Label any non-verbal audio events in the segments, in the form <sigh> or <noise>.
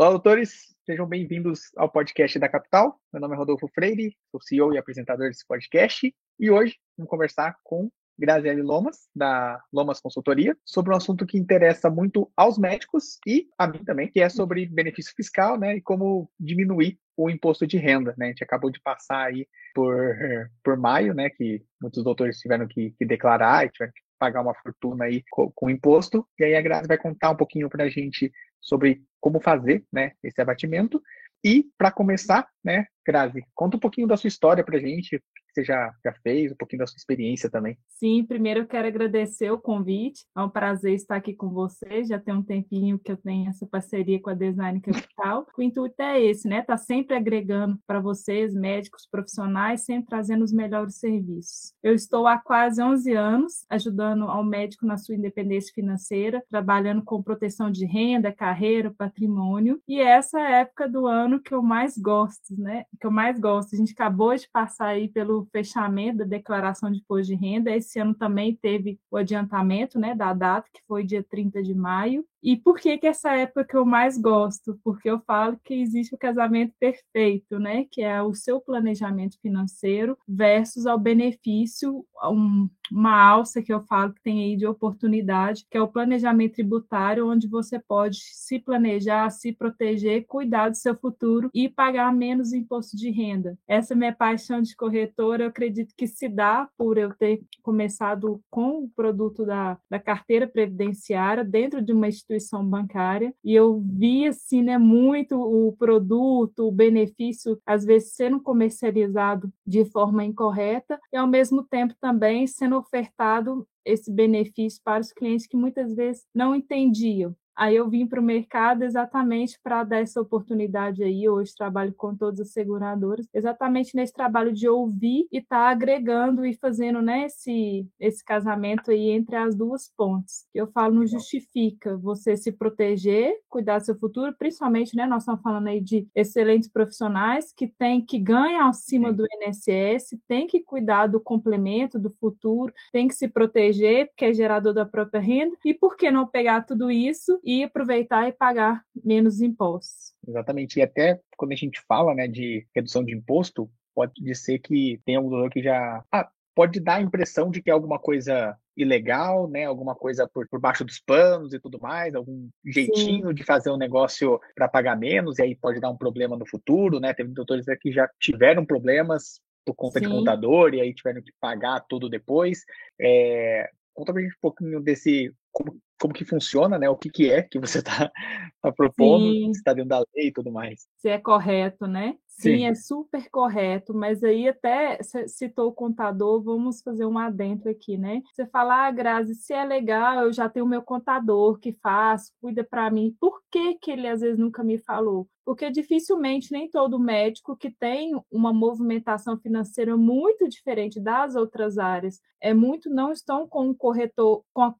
Olá, doutores, sejam bem-vindos ao podcast da Capital. Meu nome é Rodolfo Freire, sou CEO e apresentador desse podcast. E hoje vamos conversar com Graziele Lomas, da Lomas Consultoria, sobre um assunto que interessa muito aos médicos e a mim também, que é sobre benefício fiscal, né, e como diminuir o imposto de renda, né? A gente acabou de passar aí por, por maio, né, que muitos doutores tiveram que, que declarar e tiveram que pagar uma fortuna aí com, com imposto. E aí a Grazi vai contar um pouquinho para a gente sobre como fazer né, esse abatimento. E, para começar, né, Grazi, conta um pouquinho da sua história para gente, que você já, já fez, um pouquinho da sua experiência também. Sim, primeiro eu quero agradecer o convite. É um prazer estar aqui com você. Já tem um tempinho que eu tenho essa parceria com a Design Capital. O intuito é esse, né? Tá sempre agregando para vocês, médicos, profissionais, sempre trazendo os melhores serviços. Eu estou há quase 11 anos ajudando ao médico na sua independência financeira, trabalhando com proteção de renda, carreira, patrimônio. E essa é a época do ano que eu mais gosto, né? Que eu mais gosto. A gente acabou de passar aí pelo fechamento da declaração de imposto de renda. Esse ano também teve o adiantamento né, da data, que foi dia 30 de maio. E por que, que essa época que eu mais gosto? Porque eu falo que existe o casamento perfeito, né? Que é o seu planejamento financeiro versus ao benefício, um, uma alça que eu falo que tem aí de oportunidade, que é o planejamento tributário, onde você pode se planejar, se proteger, cuidar do seu futuro e pagar menos imposto de renda. Essa é minha paixão de corretora, eu acredito que se dá por eu ter começado com o produto da, da carteira previdenciária dentro de uma instituição bancária e eu vi assim, né, muito o produto, o benefício às vezes sendo comercializado de forma incorreta e ao mesmo tempo também sendo ofertado esse benefício para os clientes que muitas vezes não entendiam. Aí eu vim para o mercado exatamente para dar essa oportunidade aí. Hoje trabalho com todas as seguradoras, exatamente nesse trabalho de ouvir e estar tá agregando e fazendo né, esse, esse casamento aí entre as duas pontes. Eu falo, não justifica você se proteger, cuidar do seu futuro, principalmente, né? Nós estamos falando aí de excelentes profissionais que têm que ganhar acima do INSS, tem que cuidar do complemento do futuro, tem que se proteger, porque é gerador da própria renda, e por que não pegar tudo isso e aproveitar e pagar menos impostos. Exatamente. E até quando a gente fala né, de redução de imposto, pode ser que tem algum que já. Ah, pode dar a impressão de que é alguma coisa ilegal, né? Alguma coisa por, por baixo dos panos e tudo mais, algum jeitinho Sim. de fazer um negócio para pagar menos, e aí pode dar um problema no futuro, né? Teve doutores que já tiveram problemas por conta Sim. de contador e aí tiveram que pagar tudo depois. É, conta pra gente um pouquinho desse como, como que funciona, né? O que, que é que você está tá propondo, está dentro da lei e tudo mais. Se é correto, né? Sim, Sim, é super correto, mas aí até citou o contador, vamos fazer um adentro aqui, né? Você fala, ah, Grazi, se é legal, eu já tenho o meu contador que faz, cuida para mim. Por que, que ele às vezes nunca me falou? Porque dificilmente nem todo médico que tem uma movimentação financeira muito diferente das outras áreas, é muito não estão com um corretor, com a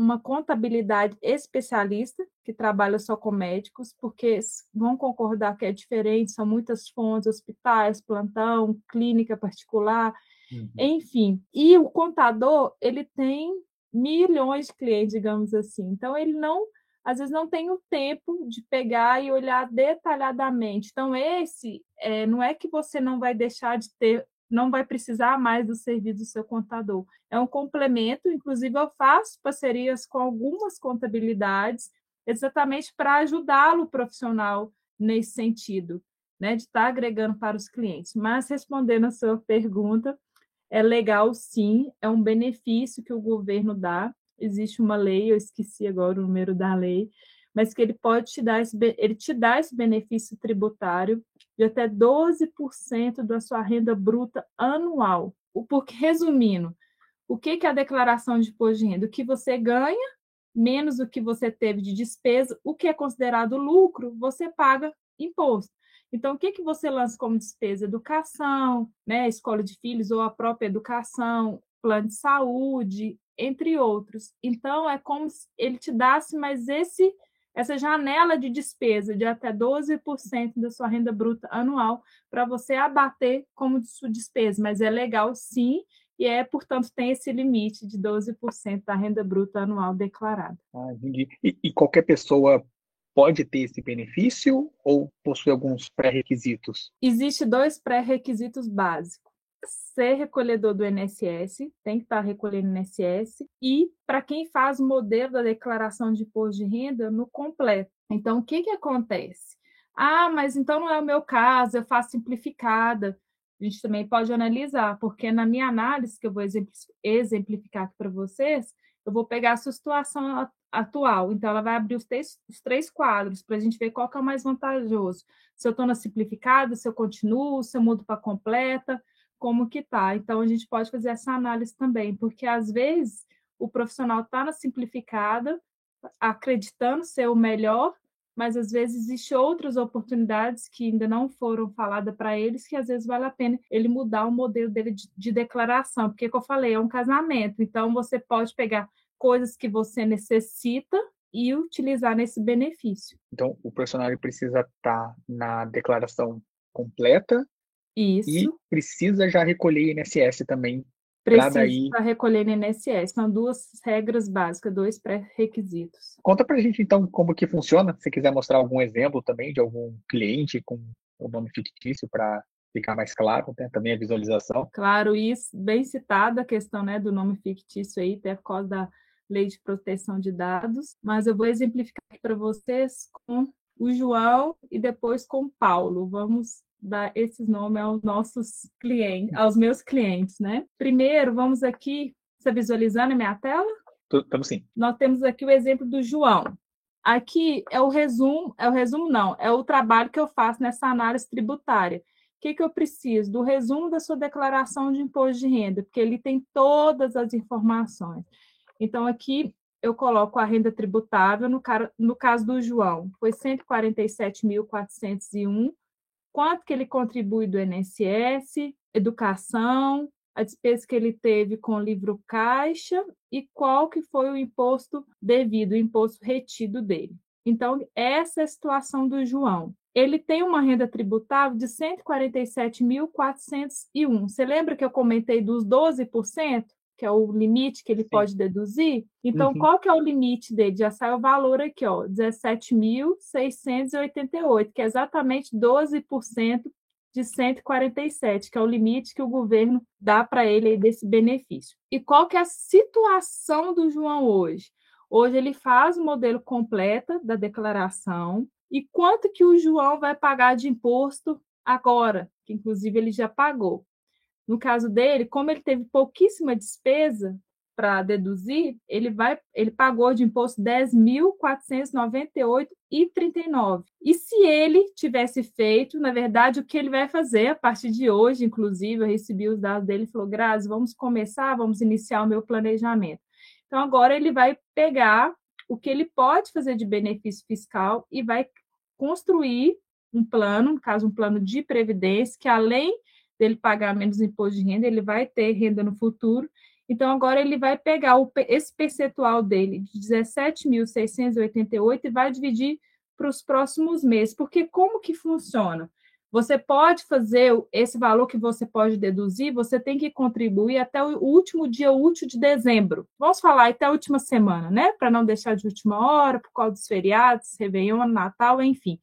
uma contabilidade especialista, que trabalha só com médicos, porque vão concordar que é diferente, são muitas fontes, hospitais, plantão, clínica particular, uhum. enfim. E o contador, ele tem milhões de clientes, digamos assim. Então, ele não, às vezes, não tem o tempo de pegar e olhar detalhadamente. Então, esse é, não é que você não vai deixar de ter não vai precisar mais do serviço do seu contador. É um complemento, inclusive eu faço parcerias com algumas contabilidades exatamente para ajudá-lo profissional nesse sentido, né, de estar tá agregando para os clientes. Mas respondendo a sua pergunta, é legal sim, é um benefício que o governo dá. Existe uma lei, eu esqueci agora o número da lei, mas que ele pode te dar esse, ele te dá esse benefício tributário de até 12% da sua renda bruta anual. Porque, resumindo, o que é a declaração de imposto de renda? O que você ganha menos o que você teve de despesa, o que é considerado lucro, você paga imposto. Então, o que, que você lança como despesa? Educação, né, escola de filhos ou a própria educação, plano de saúde, entre outros. Então, é como se ele te desse mais esse essa janela de despesa de até 12% da sua renda bruta anual para você abater como sua despesa, mas é legal sim, e é, portanto, tem esse limite de 12% da renda bruta anual declarada. Ah, entendi. E, e, qualquer pessoa pode ter esse benefício ou possui alguns pré-requisitos? Existem dois pré-requisitos básicos. Ser recolhedor do INSS, tem que estar recolhendo INSS, e para quem faz o modelo da declaração de imposto de renda no completo. Então, o que, que acontece? Ah, mas então não é o meu caso, eu faço simplificada. A gente também pode analisar, porque na minha análise, que eu vou exemplificar aqui para vocês, eu vou pegar a sua situação atual. Então, ela vai abrir os três, os três quadros para a gente ver qual que é o mais vantajoso. Se eu estou na simplificada, se eu continuo, se eu mudo para completa, como que tá. Então, a gente pode fazer essa análise também, porque às vezes o profissional está na simplificada, acreditando ser o melhor, mas às vezes existem outras oportunidades que ainda não foram faladas para eles, que às vezes vale a pena ele mudar o modelo dele de, de declaração, porque, como eu falei, é um casamento, então você pode pegar coisas que você necessita e utilizar nesse benefício. Então, o profissional precisa estar tá na declaração completa Isso. e precisa já recolher INSS também. Precisa daí... recolher INSS. São duas regras básicas, dois pré-requisitos. Conta para a gente, então, como que funciona. Se quiser mostrar algum exemplo também de algum cliente com o nome fictício para ficar mais claro, né? também a visualização. Claro, isso, bem citada a questão né, do nome fictício aí, até por causa da Lei de Proteção de Dados, mas eu vou exemplificar aqui para vocês com o João e depois com o Paulo. Vamos dar esses nomes aos nossos clientes, aos meus clientes, né? Primeiro, vamos aqui, está visualizando a minha tela? Estamos sim. Nós temos aqui o exemplo do João. Aqui é o resumo, é o resumo não, é o trabalho que eu faço nessa análise tributária. O que, que eu preciso? Do resumo da sua declaração de imposto de renda, porque ele tem todas as informações. Então, aqui eu coloco a renda tributável, no, no caso do João, foi 147.401, quanto que ele contribui do INSS, educação, a despesa que ele teve com o livro caixa e qual que foi o imposto devido, o imposto retido dele. Então, essa é a situação do João. Ele tem uma renda tributável de 147.401. Você lembra que eu comentei dos 12%? Que é o limite que ele Sim. pode deduzir. Então, uhum. qual que é o limite dele? Já sai o valor aqui, ó, 17.688, que é exatamente 12% de 147, que é o limite que o governo dá para ele desse benefício. E qual que é a situação do João hoje? Hoje ele faz o modelo completa da declaração e quanto que o João vai pagar de imposto agora, que inclusive ele já pagou. No caso dele, como ele teve pouquíssima despesa para deduzir, ele vai, ele pagou de imposto 10.498,39. E se ele tivesse feito, na verdade, o que ele vai fazer a partir de hoje, inclusive, eu recebi os dados dele e falou: Grazi, vamos começar, vamos iniciar o meu planejamento. Então, agora ele vai pegar o que ele pode fazer de benefício fiscal e vai construir um plano, no caso, um plano de previdência, que além dele pagar menos imposto de renda, ele vai ter renda no futuro. Então, agora ele vai pegar o, esse percentual dele de 17.688 e vai dividir para os próximos meses. Porque como que funciona? Você pode fazer esse valor que você pode deduzir, você tem que contribuir até o último dia útil de dezembro. Vamos falar até a última semana, né? Para não deixar de última hora, por causa dos feriados, Réveillon, Natal, enfim.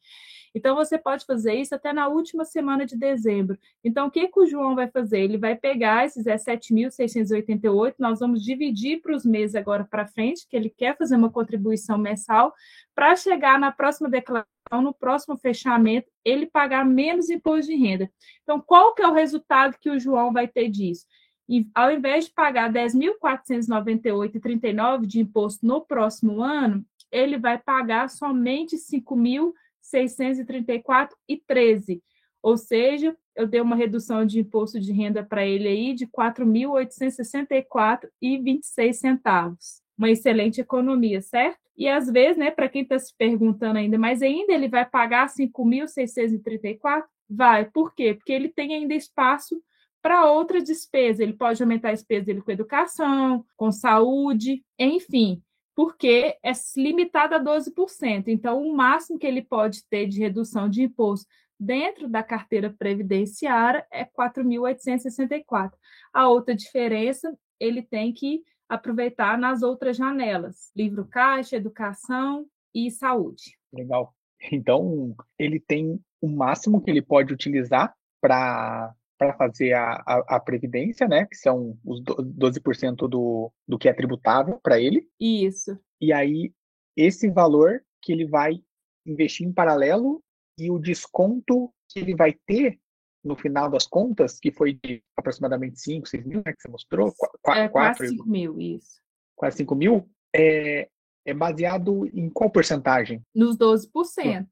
Então, você pode fazer isso até na última semana de dezembro. Então, o que, que o João vai fazer? Ele vai pegar esses 17.688, nós vamos dividir para os meses agora para frente, que ele quer fazer uma contribuição mensal, para chegar na próxima declaração, no próximo fechamento, ele pagar menos imposto de renda. Então, qual que é o resultado que o João vai ter disso? E, ao invés de pagar 10.498,39 de imposto no próximo ano, ele vai pagar somente 5.000 634,13. Ou seja, eu dei uma redução de imposto de renda para ele aí de 4.864,26 centavos. Uma excelente economia, certo? E às vezes, né, para quem está se perguntando ainda, mas ainda ele vai pagar 5.634? Vai. Por quê? Porque ele tem ainda espaço para outra despesa. Ele pode aumentar a despesa dele com educação, com saúde, enfim porque é limitado a 12%. Então, o máximo que ele pode ter de redução de imposto dentro da carteira previdenciária é 4.864. A outra diferença, ele tem que aproveitar nas outras janelas: livro caixa, educação e saúde. Legal. Então, ele tem o máximo que ele pode utilizar para para fazer a, a, a, previdência, né? Que são os 12% do, do que é tributável para ele. Isso. E aí, esse valor que ele vai investir em paralelo e o desconto que ele vai ter no final das contas, que foi de aproximadamente 5, 6 mil, né, que você mostrou? Qu é, 4, quase 5 mil, isso. Quase 5 mil, é, é baseado em qual porcentagem? Nos 12%.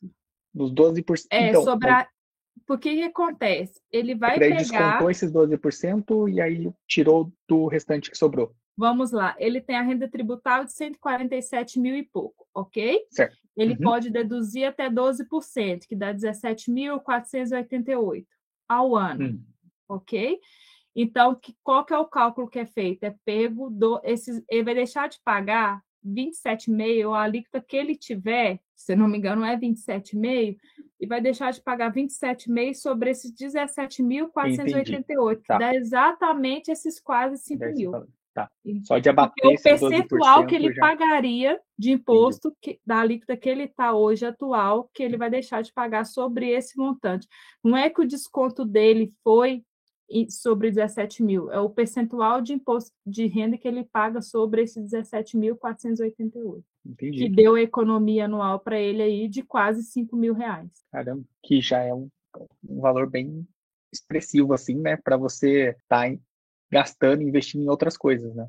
Nos 12%. É, então, sobre Porque que acontece? Ele vai pegar... descontou esses 12% e aí tirou do restante que sobrou. Vamos lá, ele tem a renda tributável de 147 mil e pouco, ok? Certo. Ele uhum. pode deduzir até 12%, que dá 17.488 ao ano, uhum. ok? Então, que, qual que é o cálculo que é feito? É pego do esses, ele vai deixar de pagar 27,5, a alíquota que ele tiver, se não me engano, é 27,5, e vai deixar de pagar 27,5 sobre esses 17.488, tá. dá exatamente esses quase 5 mil. Tá. Só de abater Porque o percentual que ele já... pagaria de imposto que, da alíquota que ele está hoje atual, que ele vai deixar de pagar sobre esse montante. Não é que o desconto dele foi sobre 17 mil, é o percentual de imposto de renda que ele paga sobre esses 17.488. Entendi. Que deu a economia anual para ele aí de quase 5 mil reais. Caramba, que já é um, um valor bem expressivo, assim, né? Para você estar tá gastando, investindo em outras coisas, né?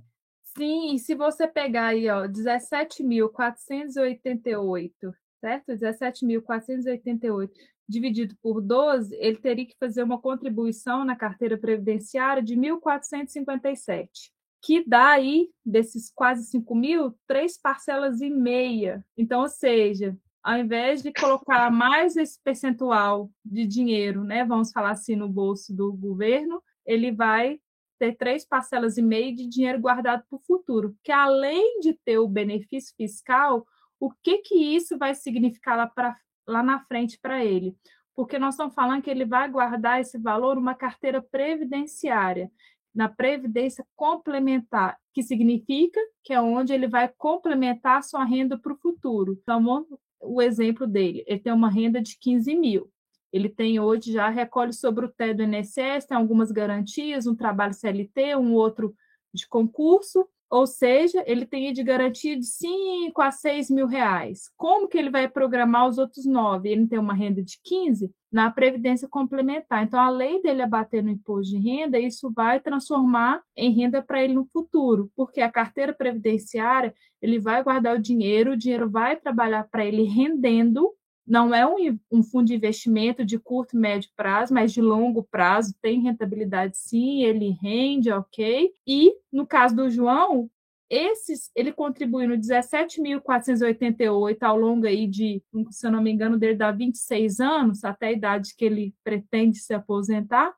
Sim, e se você pegar aí, ó, 17.488, certo? 17.488 dividido por 12, ele teria que fazer uma contribuição na carteira previdenciária de 1.457, que dá aí, desses quase 5 mil, três parcelas e meia. Então, ou seja, ao invés de colocar mais esse percentual de dinheiro, né, vamos falar assim, no bolso do governo, ele vai ter três parcelas e meia de dinheiro guardado para o futuro, que além de ter o benefício fiscal, o que que isso vai significar lá, pra, lá na frente para ele? Porque nós estamos falando que ele vai guardar esse valor numa carteira previdenciária, na previdência complementar, que significa que é onde ele vai complementar a sua renda para o futuro. Então, o exemplo dele, ele tem uma renda de 15 mil. Ele tem hoje já recolhe sobre o TED do INSS, tem algumas garantias, um trabalho CLT, um outro de concurso, ou seja, ele tem de garantia de 5 a 6 mil reais. Como que ele vai programar os outros 9? Ele tem uma renda de 15 na Previdência Complementar. Então, além dele abater no imposto de renda, isso vai transformar em renda para ele no futuro, porque a carteira previdenciária, ele vai guardar o dinheiro, o dinheiro vai trabalhar para ele rendendo não é um, um, fundo de investimento de curto e médio prazo, mas de longo prazo, tem rentabilidade sim, ele rende, ok. E no caso do João, esses ele contribui no 17.488 ao longo aí de, se eu não me engano, dele dá 26 anos, até a idade que ele pretende se aposentar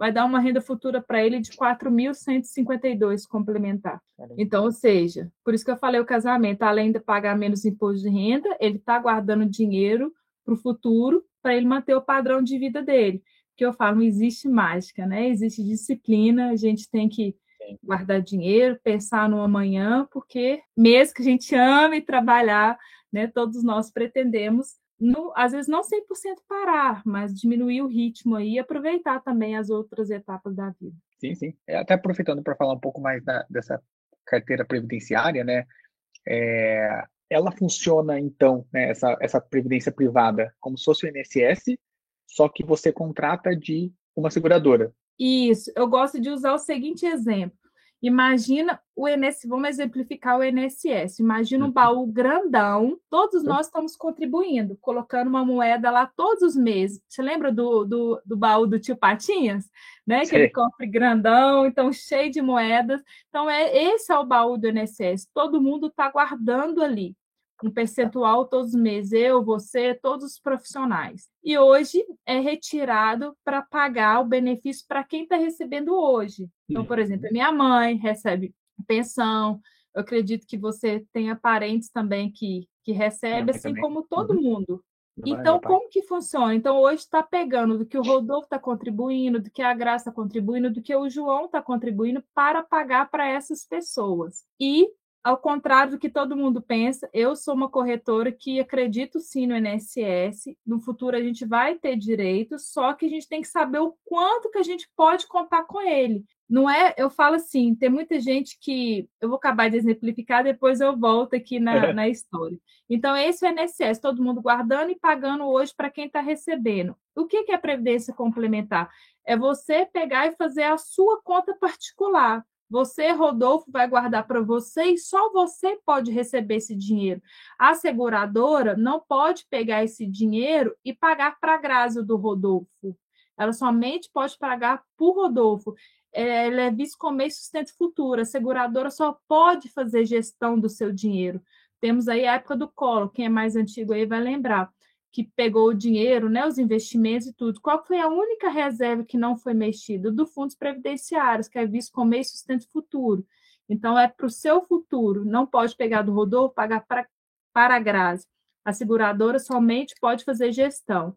vai dar uma renda futura para ele de 4.152 complementar. Então, ou seja, por isso que eu falei o casamento, além de pagar menos imposto de renda, ele está guardando dinheiro para o futuro para ele manter o padrão de vida dele. Que eu falo, não existe mágica, né? Existe disciplina, a gente tem que guardar dinheiro, pensar no amanhã, porque mesmo que a gente ame trabalhar, né, todos nós pretendemos no, às vezes não 100% parar, mas diminuir o ritmo aí e aproveitar também as outras etapas da vida. Sim, sim. É, até aproveitando para falar um pouco mais da, dessa carteira previdenciária, né? É, ela funciona, então, né, essa, essa previdência privada, como se fosse o INSS, só que você contrata de uma seguradora. Isso. Eu gosto de usar o seguinte exemplo. Imagina o INSS, vamos exemplificar o INSS. Imagina um uhum. baú grandão, todos nós estamos contribuindo, colocando uma moeda lá todos os meses. Você lembra do, do, do baú do tio Patinhas? Né? Que ele cofre grandão, então cheio de moedas. Então, é, esse é o baú do INSS. Todo mundo está guardando ali um percentual todos os meses, eu, você, todos os profissionais. E hoje é retirado para pagar o benefício para quem está recebendo hoje. Então, por exemplo, minha mãe recebe pensão, eu acredito que você tenha parentes também que, que recebe, assim também. como todo uhum. mundo. Então, como que funciona? Então, hoje está pegando do que o Rodolfo está contribuindo, do que a Graça está contribuindo, do que o João está contribuindo para pagar para essas pessoas. E ao contrário do que todo mundo pensa, eu sou uma corretora que acredito sim no INSS. No futuro a gente vai ter direitos, só que a gente tem que saber o quanto que a gente pode contar com ele. Não é, eu falo assim, tem muita gente que eu vou acabar de exemplificar, depois eu volto aqui na, na história. Então, esse é o INSS, todo mundo guardando e pagando hoje para quem está recebendo. O que, que é previdência complementar? É você pegar e fazer a sua conta particular. Você, Rodolfo, vai guardar para você e só você pode receber esse dinheiro. A seguradora não pode pegar esse dinheiro e pagar para a Grazi do Rodolfo. Ela somente pode pagar por Rodolfo. É, ela é vice como meio sustento futuro. A seguradora só pode fazer gestão do seu dinheiro. Temos aí a época do colo, quem é mais antigo aí vai lembrar que pegou o dinheiro, né, os investimentos e tudo. Qual foi a única reserva que não foi mexida? Do fundos previdenciários, que é visto como meio sustento futuro. Então, é para o seu futuro. Não pode pegar do Rodolfo, pagar pra, para a Grazi. A seguradora somente pode fazer gestão.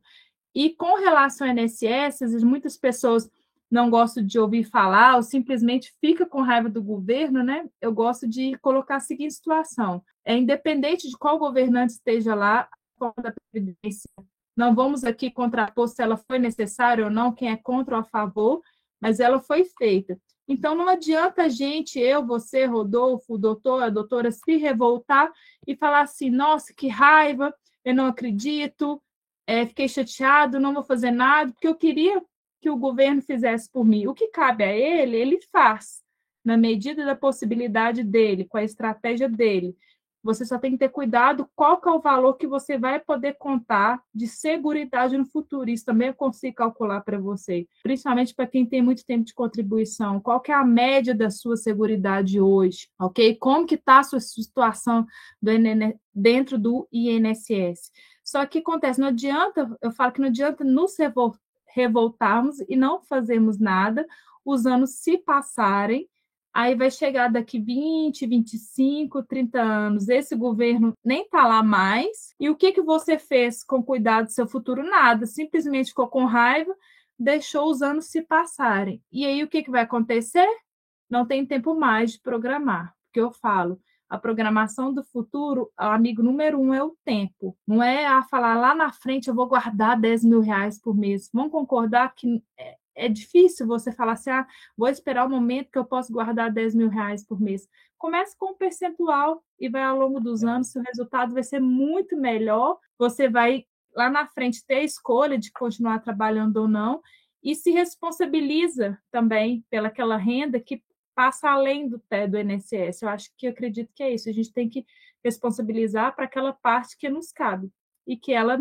E com relação ao INSS, muitas pessoas não gostam de ouvir falar ou simplesmente fica com raiva do governo, né? Eu gosto de colocar a seguinte situação: é independente de qual governante esteja lá, da Previdência. Não vamos aqui contrapor se ela foi necessária ou não, quem é contra ou a favor, mas ela foi feita. Então, não adianta a gente, eu, você, Rodolfo, o doutor, a doutora, se revoltar e falar assim: nossa, que raiva, eu não acredito, é, fiquei chateado, não vou fazer nada, porque eu queria que o governo fizesse por mim. O que cabe a ele, ele faz, na medida da possibilidade dele, com a estratégia dele. Você só tem que ter cuidado qual que é o valor que você vai poder contar de seguridade no futuro. Isso também eu consigo calcular para você, principalmente para quem tem muito tempo de contribuição. Qual que é a média da sua seguridade hoje, ok? Como que está a sua situação do dentro do INSS? Só que acontece, não adianta, eu falo que não adianta nos revoltarmos e não fazermos nada, os anos se passarem Aí vai chegar daqui 20, 25, 30 anos, esse governo nem está lá mais. E o que, que você fez com cuidado do seu futuro? Nada, simplesmente ficou com raiva, deixou os anos se passarem. E aí o que, que vai acontecer? Não tem tempo mais de programar. Porque eu falo, a programação do futuro, o amigo número um é o tempo. Não é a falar lá na frente eu vou guardar 10 mil reais por mês. Vamos concordar que é, difícil você falar assim, ah, vou esperar o momento que eu posso guardar 10 mil reais por mês. Comece com um percentual e vai ao longo dos é. anos, o resultado vai ser muito melhor. Você vai lá na frente ter a escolha de continuar trabalhando ou não e se responsabiliza também pelaquela renda que passa além do TE do INSS. Eu acho que eu acredito que é isso. A gente tem que responsabilizar para aquela parte que nos cabe e que ela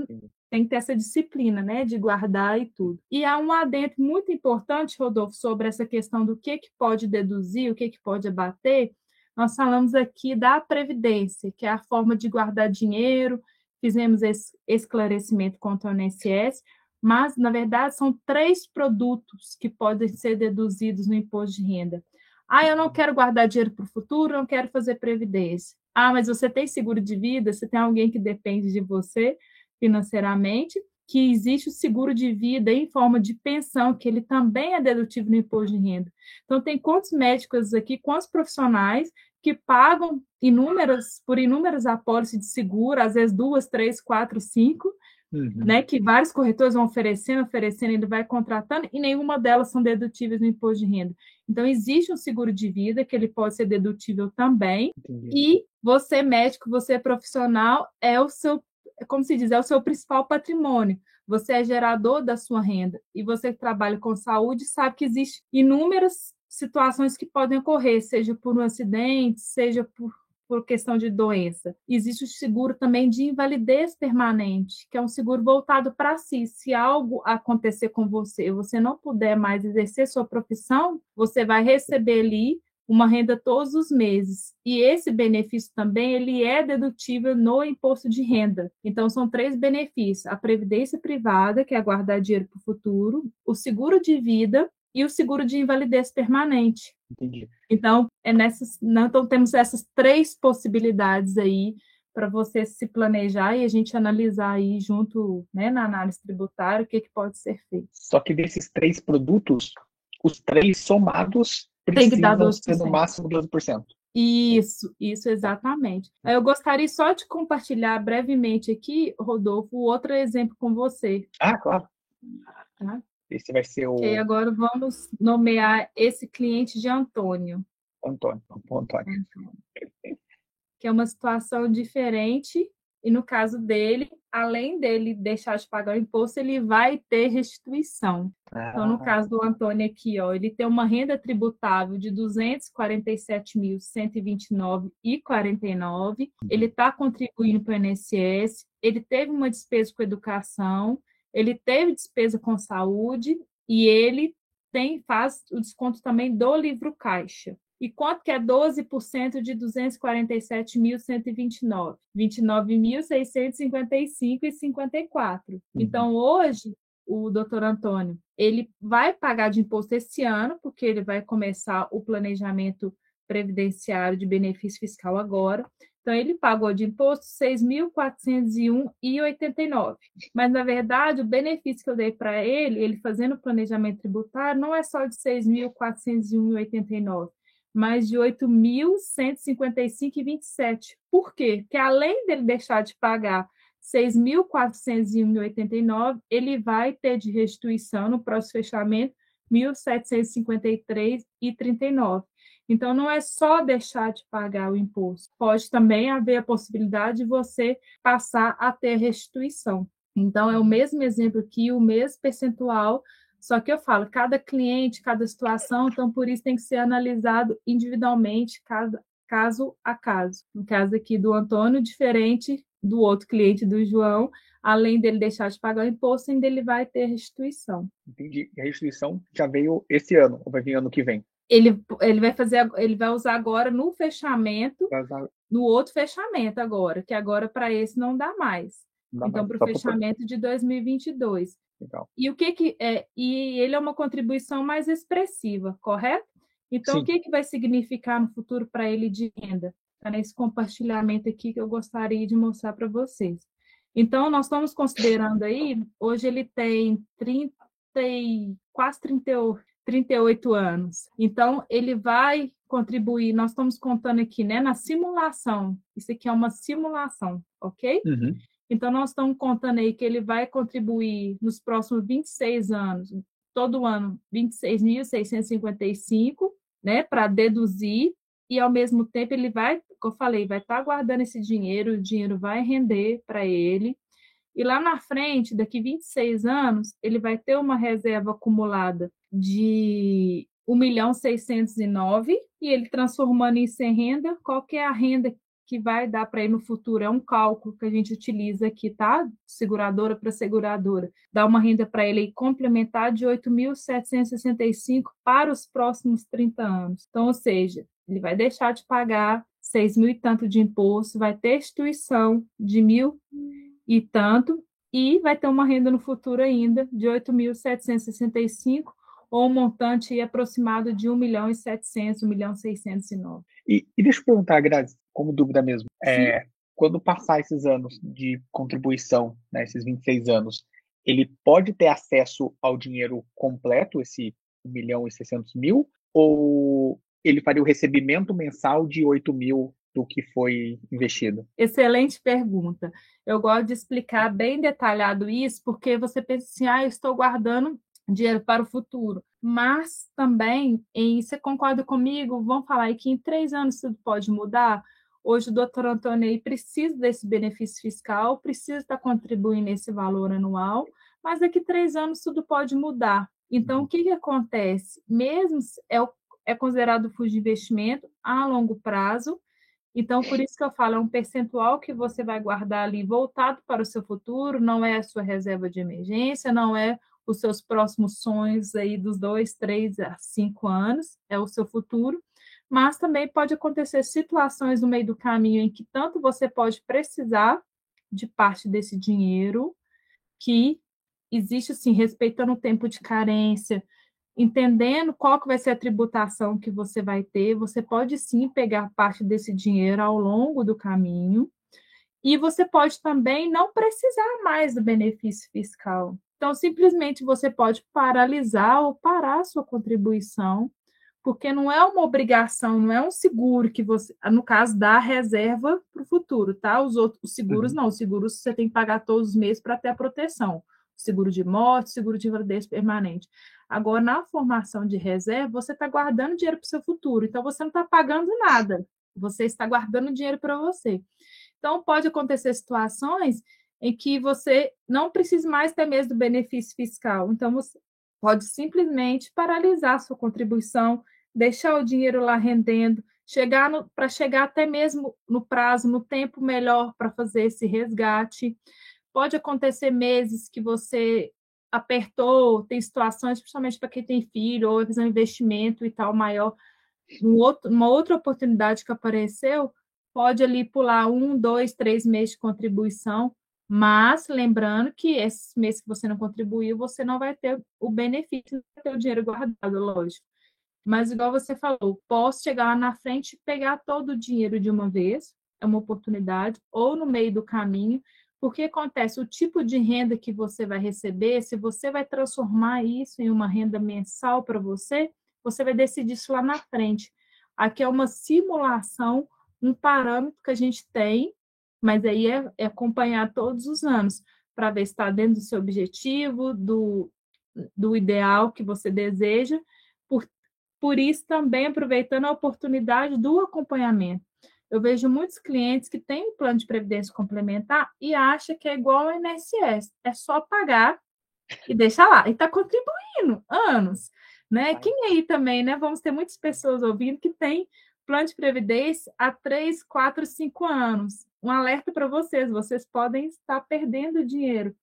tem que ter essa disciplina, né, de guardar e tudo. E há um adentro muito importante, Rodolfo, sobre essa questão do que, que pode deduzir, o que, que pode abater. Nós falamos aqui da previdência, que é a forma de guardar dinheiro, fizemos esse esclarecimento quanto ao INSS, mas, na verdade, são três produtos que podem ser deduzidos no imposto de renda. Ah, eu não quero guardar dinheiro para o futuro, não quero fazer previdência. Ah, mas você tem seguro de vida, você tem alguém que depende de você, financeiramente, que existe o seguro de vida em forma de pensão, que ele também é dedutível no imposto de renda. Então, tem quantos médicos aqui, quantos profissionais que pagam inúmeras, por inúmeras apólices de seguro, às vezes duas, três, quatro, cinco, uhum. né, que vários corretores vão oferecendo, oferecendo, ele vai contratando, e nenhuma delas são dedutíveis no imposto de renda. Então, existe um seguro de vida que ele pode ser dedutível também, Entendi. e você, médico, você profissional, é o seu como se diz, é o seu principal patrimônio. Você é gerador da sua renda e você que trabalha com saúde sabe que existem inúmeras situações que podem ocorrer, seja por um acidente, seja por, por questão de doença. Existe o seguro também de invalidez permanente, que é um seguro voltado para si. Se algo acontecer com você, você não puder mais exercer sua profissão, você vai receber ali uma renda todos os meses. E esse benefício também ele é dedutível no imposto de renda. Então são três benefícios: a previdência privada, que é guardar dinheiro para o futuro, o seguro de vida e o seguro de invalidez permanente. Entendi. Então, é nessas, então temos essas três possibilidades aí para você se planejar e a gente analisar aí junto, né, na análise tributária, o que, que pode ser feito. Só que desses três produtos, os três somados tem que dar 12%. Ser no máximo 12%. Isso, isso exatamente. Eu gostaria só de compartilhar brevemente aqui, Rodolfo, outro exemplo com você. Ah, claro. Tá? Esse vai ser o. E agora vamos nomear esse cliente de Antônio. Antônio, Antônio. Que é uma situação diferente, e no caso dele, além dele deixar de pagar o imposto, ele vai ter restituição. Ah. Então, no ah. caso do Antônio aqui, ó, ele tem uma renda tributável de R$ 247.129,49. Ele está contribuindo para o INSS, ele teve uma despesa com educação, ele teve despesa com saúde e ele tem faz o desconto também do livro caixa. E quanto que é 12% de 247.129? 29.655,54. Uhum. Então, hoje, o doutor Antônio, ele vai pagar de imposto esse ano, porque ele vai começar o planejamento previdenciário de benefício fiscal agora. Então, ele pagou de imposto R$ 6.401,89. Mas, na verdade, o benefício que eu dei para ele, ele fazendo o planejamento tributário, não é só de R$ 6.401,89 mais de 8.155,27. Por quê? Porque além dele deixar de pagar 6.401,89, ele vai ter de restituição no próximo fechamento 1.753,39. Então, não é só deixar de pagar o imposto, pode também haver a possibilidade de você passar a ter restituição. Então, é o mesmo exemplo aqui, o mesmo percentual só que eu falo, cada cliente, cada situação, então por isso tem que ser analisado individualmente, cada, caso a caso. No caso aqui do Antônio, diferente do outro cliente do João, além dele deixar de pagar o imposto, ainda ele vai ter restituição. Entendi. E a restituição já veio esse ano, ou vai vir ano que vem? Ele, ele vai fazer, ele vai usar agora no fechamento, no outro fechamento agora, que agora para esse não dá mais. Então, para o fechamento de 2022. Legal. E o que que é? E ele é uma contribuição mais expressiva, correto? Então, Sim. o que que vai significar no futuro para ele de renda? Tá nesse compartilhamento aqui que eu gostaria de mostrar para vocês. Então, nós estamos considerando aí, hoje ele tem 30 e, quase 38, 38 anos. Então, ele vai contribuir, nós estamos contando aqui, né, na simulação. Isso aqui é uma simulação, ok? Uhum. Então, nós estamos contando aí que ele vai contribuir nos próximos 26 anos, todo ano, 26.655, né, para deduzir, e ao mesmo tempo ele vai, como eu falei, vai estar tá guardando esse dinheiro, o dinheiro vai render para ele, e lá na frente, daqui 26 anos, ele vai ter uma reserva acumulada de 1 milhão 609 e ele transformando isso em renda, qual que é a renda que vai dar para ele no futuro. É um cálculo que a gente utiliza aqui, tá? Seguradora para seguradora. Dá uma renda para ele complementar de 8.765 para os próximos 30 anos. Então, ou seja, ele vai deixar de pagar 6 mil e tanto de imposto, vai ter instituição de mil e tanto, e vai ter uma renda no futuro ainda de 8.765 ou um montante aproximado de 1 milhão e 700, 1 milhão e 609. E, e deixa eu perguntar, Grazi, como dúvida mesmo. É, quando passar esses anos de contribuição, né, esses 26 anos, ele pode ter acesso ao dinheiro completo, esse 1 milhão e 600 mil, ou ele faria o recebimento mensal de 8 mil do que foi investido? Excelente pergunta. Eu gosto de explicar bem detalhado isso, porque você pensa assim, ah, eu estou guardando dinheiro para o futuro. Mas também, e você concorda comigo, vamos falar que em três anos tudo pode mudar? Hoje o doutor Antônio precisa desse benefício fiscal, precisa estar contribuindo esse valor anual, mas daqui três anos tudo pode mudar. Então, o que, que acontece? Mesmo é, é considerado fundo de investimento a longo prazo, então, por isso que eu falo, é um percentual que você vai guardar ali voltado para o seu futuro, não é a sua reserva de emergência, não é os seus próximos sonhos aí dos dois, três a cinco anos, é o seu futuro, mas também pode acontecer situações no meio do caminho em que tanto você pode precisar de parte desse dinheiro, que existe assim, respeitando o tempo de carência, entendendo qual que vai ser a tributação que você vai ter, você pode sim pegar parte desse dinheiro ao longo do caminho, e você pode também não precisar mais do benefício fiscal. Então, simplesmente você pode paralisar ou parar a sua contribuição porque não é uma obrigação, não é um seguro que você, no caso, dá reserva para o futuro, tá? Os outros os seguros uhum. não, os seguros você tem que pagar todos os meses para ter a proteção. Seguro de morte, seguro de invalidez permanente. Agora, na formação de reserva, você está guardando dinheiro para o seu futuro, então você não está pagando nada, você está guardando dinheiro para você. Então, pode acontecer situações em que você não precisa mais ter mesmo do benefício fiscal. Então, você pode simplesmente paralisar sua contribuição, deixar o dinheiro lá rendendo, chegar para chegar até mesmo no prazo, no tempo melhor para fazer esse resgate. Pode acontecer meses que você apertou, tem situações, principalmente para quem tem filho, ou um investimento e tal maior, um outro, uma outra oportunidade que apareceu, pode ali pular um, dois, três meses de contribuição, mas lembrando que esses meses que você não contribuiu, você não vai ter o benefício de ter o dinheiro guardado, lógico. Mas, igual você falou, posso chegar lá na frente e pegar todo o dinheiro de uma vez, é uma oportunidade, ou no meio do caminho, porque acontece o tipo de renda que você vai receber, se você vai transformar isso em uma renda mensal para você, você vai decidir isso lá na frente. Aqui é uma simulação, um parâmetro que a gente tem mas aí é, é acompanhar todos os anos para ver se está dentro do seu objetivo, do, do ideal que você deseja. Por, por isso, também aproveitando a oportunidade do acompanhamento. Eu vejo muitos clientes que têm um plano de previdência complementar e acham que é igual ao INSS, é só pagar e deixar lá. E está contribuindo anos. Né? Quem aí também, né? Vamos ter muitas pessoas ouvindo que tem plano de previdência há 3, 4, 5 anos um alerta para vocês: vocês podem estar perdendo dinheiro.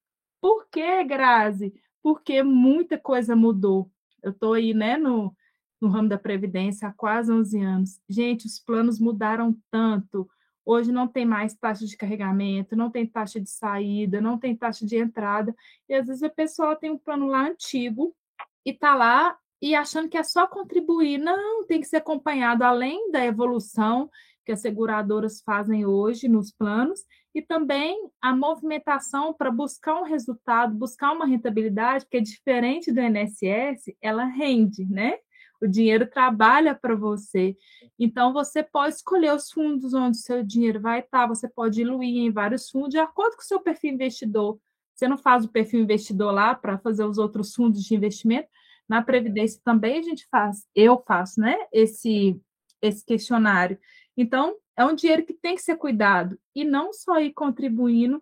Por que, Grazi? Porque muita coisa mudou. Eu estou aí né, no, no ramo da Previdência há quase 11 anos. Gente, os planos mudaram tanto. Hoje não tem mais taxa de carregamento, não tem taxa de saída, não tem taxa de entrada. E às vezes a pessoa tem um plano lá antigo e está lá e achando que é só contribuir. Não, tem que ser acompanhado além da evolução que as seguradoras fazem hoje nos planos e também a movimentação para buscar um resultado, buscar uma rentabilidade, que é diferente do INSS, ela rende, né? O dinheiro trabalha para você. Então, você pode escolher os fundos onde o seu dinheiro vai estar, você pode diluir em vários fundos, de acordo com o seu perfil investidor. Você não faz o perfil investidor lá para fazer os outros fundos de investimento. Na Previdência também a gente faz, eu faço, né? Esse, esse questionário. Então, é um dinheiro que tem que ser cuidado e não só ir contribuindo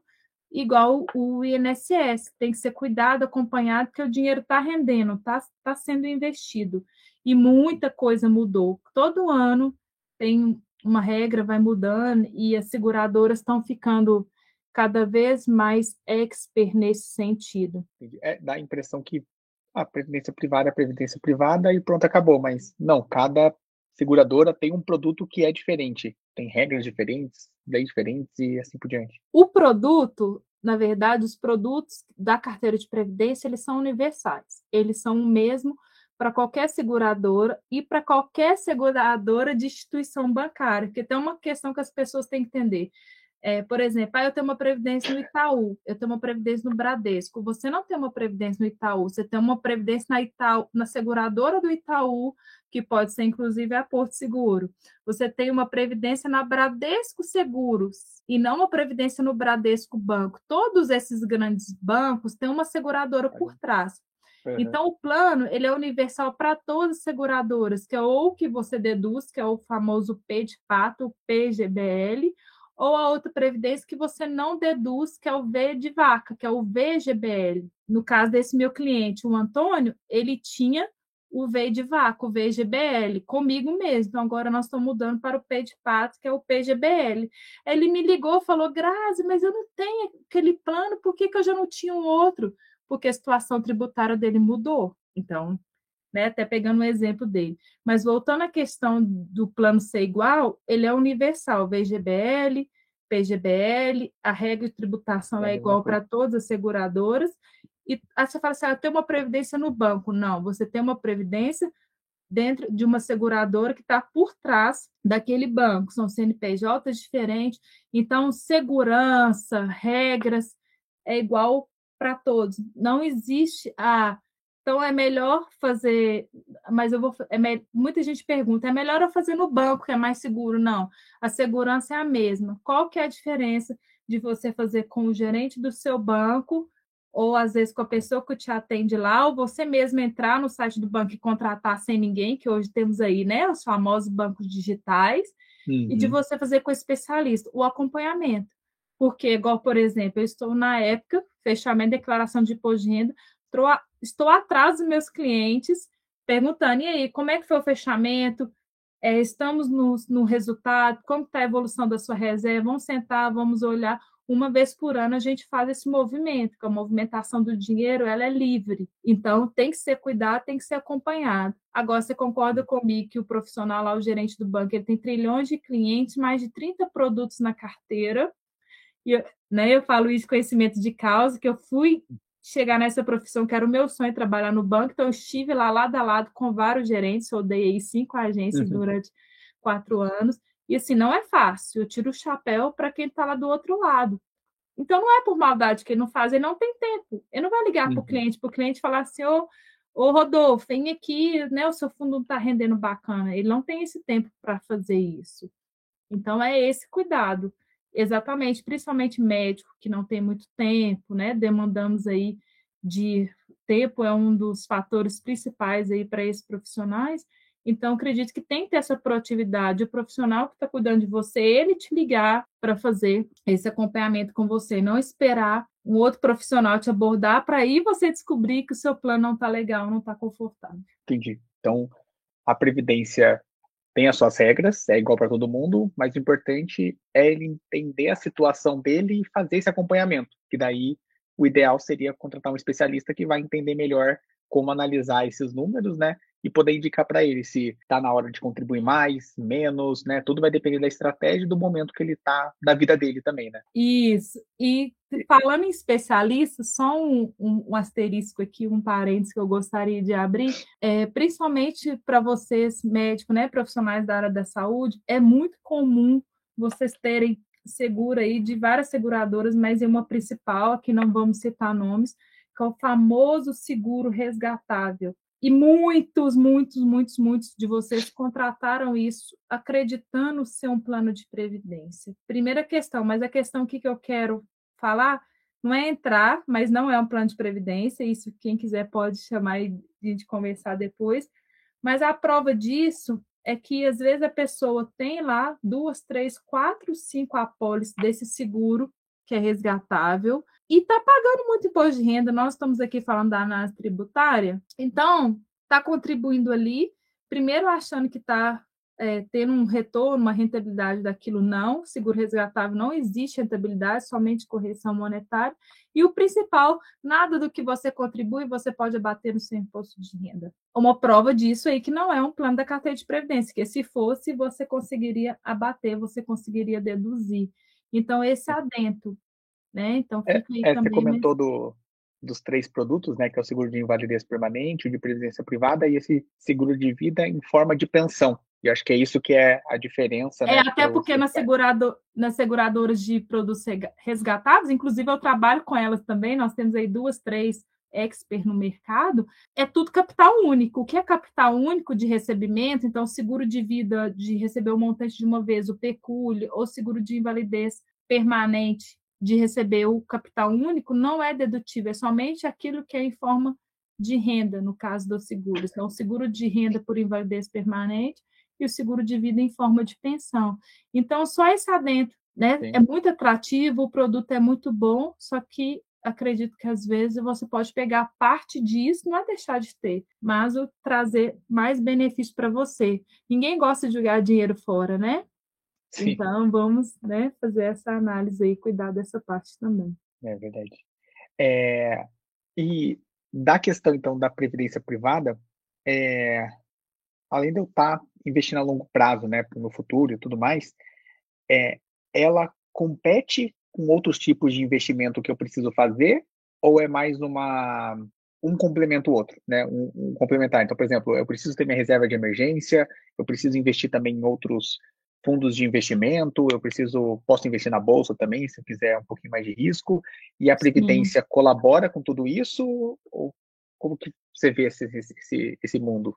igual o INSS, tem que ser cuidado, acompanhado, porque o dinheiro está rendendo, está tá sendo investido. E muita coisa mudou. Todo ano tem uma regra, vai mudando, e as seguradoras estão ficando cada vez mais expert nesse sentido. É, dá a impressão que a previdência privada é previdência privada e pronto, acabou. Mas não, cada seguradora tem um produto que é diferente, tem regras diferentes, leis diferentes e assim por diante. O produto, na verdade, os produtos da carteira de previdência, eles são universais. Eles são o mesmo para qualquer seguradora e para qualquer seguradora de instituição bancária, porque tem uma questão que as pessoas têm que entender. É, por exemplo, ah, eu tenho uma previdência no Itaú, eu tenho uma previdência no Bradesco. Você não tem uma previdência no Itaú, você tem uma previdência na Itaú, na seguradora do Itaú, que pode ser inclusive a Porto Seguro. Você tem uma previdência na Bradesco Seguros e não uma previdência no Bradesco Banco. Todos esses grandes bancos têm uma seguradora por trás. Então, o plano ele é universal para todas as seguradoras, que é ou que você deduz, que é o famoso P de pato, o PGBL, ou a outra previdência que você não deduz, que é o V de vaca, que é o VGBL. No caso desse meu cliente, o Antônio, ele tinha o V de vaca, o VGBL, comigo mesmo. Então, agora nós estamos mudando para o P de pato, que é o PGBL. Ele me ligou, falou, Grazi, mas eu não tenho aquele plano, por que, que eu já não tinha um outro? Porque a situação tributária dele mudou. Então, né? Até pegando um exemplo dele. Mas voltando à questão do plano ser igual, ele é universal, VGBL, PGBL, a regra de tributação é, é igual para todas as seguradoras. E aí você fala assim, ah, eu tenho uma previdência no banco. Não, você tem uma previdência dentro de uma seguradora que está por trás daquele banco. São CNPJs diferentes. Então, segurança, regras, é igual para todos. Não existe a Então é melhor fazer, mas eu vou. É me, muita gente pergunta, é melhor eu fazer no banco que é mais seguro? Não, a segurança é a mesma. Qual que é a diferença de você fazer com o gerente do seu banco, ou às vezes com a pessoa que te atende lá, ou você mesmo entrar no site do banco e contratar sem ninguém, que hoje temos aí, né, os famosos bancos digitais, uhum. e de uhum. você fazer com o especialista, o acompanhamento. Porque, igual, por exemplo, eu estou na época, fechamento de declaração de imposto de renda, estou atrás dos meus clientes, perguntando, e aí, como é que foi o fechamento? É, estamos no, no resultado, como está a evolução da sua reserva? Vamos sentar, vamos olhar. Uma vez por ano a gente faz esse movimento, que a movimentação do dinheiro ela é livre. Então tem que ser cuidado, tem que ser acompanhado. Agora, você concorda comigo que o profissional lá, o gerente do banco, ele tem trilhões de clientes, mais de 30 produtos na carteira. E né, eu falo isso conhecimento de causa, que eu fui chegar nessa profissão, que era o meu sonho trabalhar no banco, então eu estive lá lado a lado com vários gerentes, rodei cinco agências uhum. durante quatro anos, e assim, não é fácil, eu tiro o chapéu para quem está lá do outro lado. Então não é por maldade que ele não faz, ele não tem tempo, ele não vai ligar uhum. para o cliente, para o cliente falar assim, ô, ô Rodolfo, vem aqui, né, o seu fundo não está rendendo bacana, ele não tem esse tempo para fazer isso. Então é esse cuidado. Exatamente, principalmente médico que não tem muito tempo, né? Demandamos aí de tempo é um dos fatores principais aí para esses profissionais. Então, acredito que tem que ter essa proatividade. O profissional que está cuidando de você, ele te ligar para fazer esse acompanhamento com você, não esperar um outro profissional te abordar para aí você descobrir que o seu plano não está legal, não está confortável. Entendi. Então, a previdência tem as suas regras, é igual para todo mundo, mas o importante é ele entender a situação dele e fazer esse acompanhamento, que daí o ideal seria contratar um especialista que vai entender melhor como analisar esses números, né? E poder indicar para ele se está na hora de contribuir mais, menos, né? Tudo vai depender da estratégia e do momento que ele está da vida dele também, né? Isso. E falando em especialista, só um, um, um asterisco aqui, um parênteses que eu gostaria de abrir, é, principalmente para vocês médicos, né, profissionais da área da saúde, é muito comum vocês terem seguro aí de várias seguradoras, mas em uma principal, que não vamos citar nomes, que é o famoso seguro resgatável. E muitos, muitos, muitos, muitos de vocês contrataram isso acreditando ser um plano de previdência. Primeira questão, mas a questão que eu quero falar não é entrar, mas não é um plano de previdência, isso quem quiser pode chamar e a gente conversar depois. Mas a prova disso é que às vezes a pessoa tem lá duas, três, quatro, cinco apólices desse seguro que é resgatável, e está pagando muito imposto de renda. Nós estamos aqui falando da análise tributária, então está contribuindo ali, primeiro achando que está é, tendo um retorno, uma rentabilidade daquilo, não. Seguro resgatável não existe rentabilidade, somente correção monetária. E o principal, nada do que você contribui você pode abater no seu imposto de renda. Uma prova disso aí que não é um plano da carteira de previdência, que se fosse, você conseguiria abater, você conseguiria deduzir. Então, esse adentro, né? Então, é, é, Você comentou do, dos três produtos, né? Que é o seguro de invalidez permanente, o de previdência privada e esse seguro de vida em forma de pensão. E acho que é isso que é a diferença. É, né, até porque nas, segurado, nas seguradoras de produtos resgatados, inclusive eu trabalho com elas também, nós temos aí duas, três expert no mercado, é tudo capital único. O que é capital único de recebimento? Então, seguro de vida de receber o montante de uma vez, o pecúlio, ou seguro de invalidez permanente de receber o capital único, não é dedutível, é somente aquilo que é em forma de renda, no caso dos seguros. Então, o seguro de renda por invalidez permanente e o seguro de vida em forma de pensão. Então, só esse adentro né? É muito atrativo, o produto é muito bom, só que acredito que às vezes você pode pegar parte disso, não é deixar de ter, mas o trazer mais benefício para você. Ninguém gosta de jogar dinheiro fora, né? Sim. Então vamos né, fazer essa análise aí, cuidar dessa parte também. É verdade. É, e da questão então da previdência privada, é, além de eu estar tá investindo a longo prazo, né, no futuro e tudo mais, é, ela compete com outros tipos de investimento que eu preciso fazer ou é mais uma um complementa o outro, né? Um, um, complementar. Então, por exemplo, eu preciso ter minha reserva de emergência, eu preciso investir também em outros fundos de investimento, eu preciso posso investir na bolsa também, se eu quiser um pouquinho mais de risco. E a previdência Sim. colabora com tudo isso ou como que você vê esse, esse, esse mundo?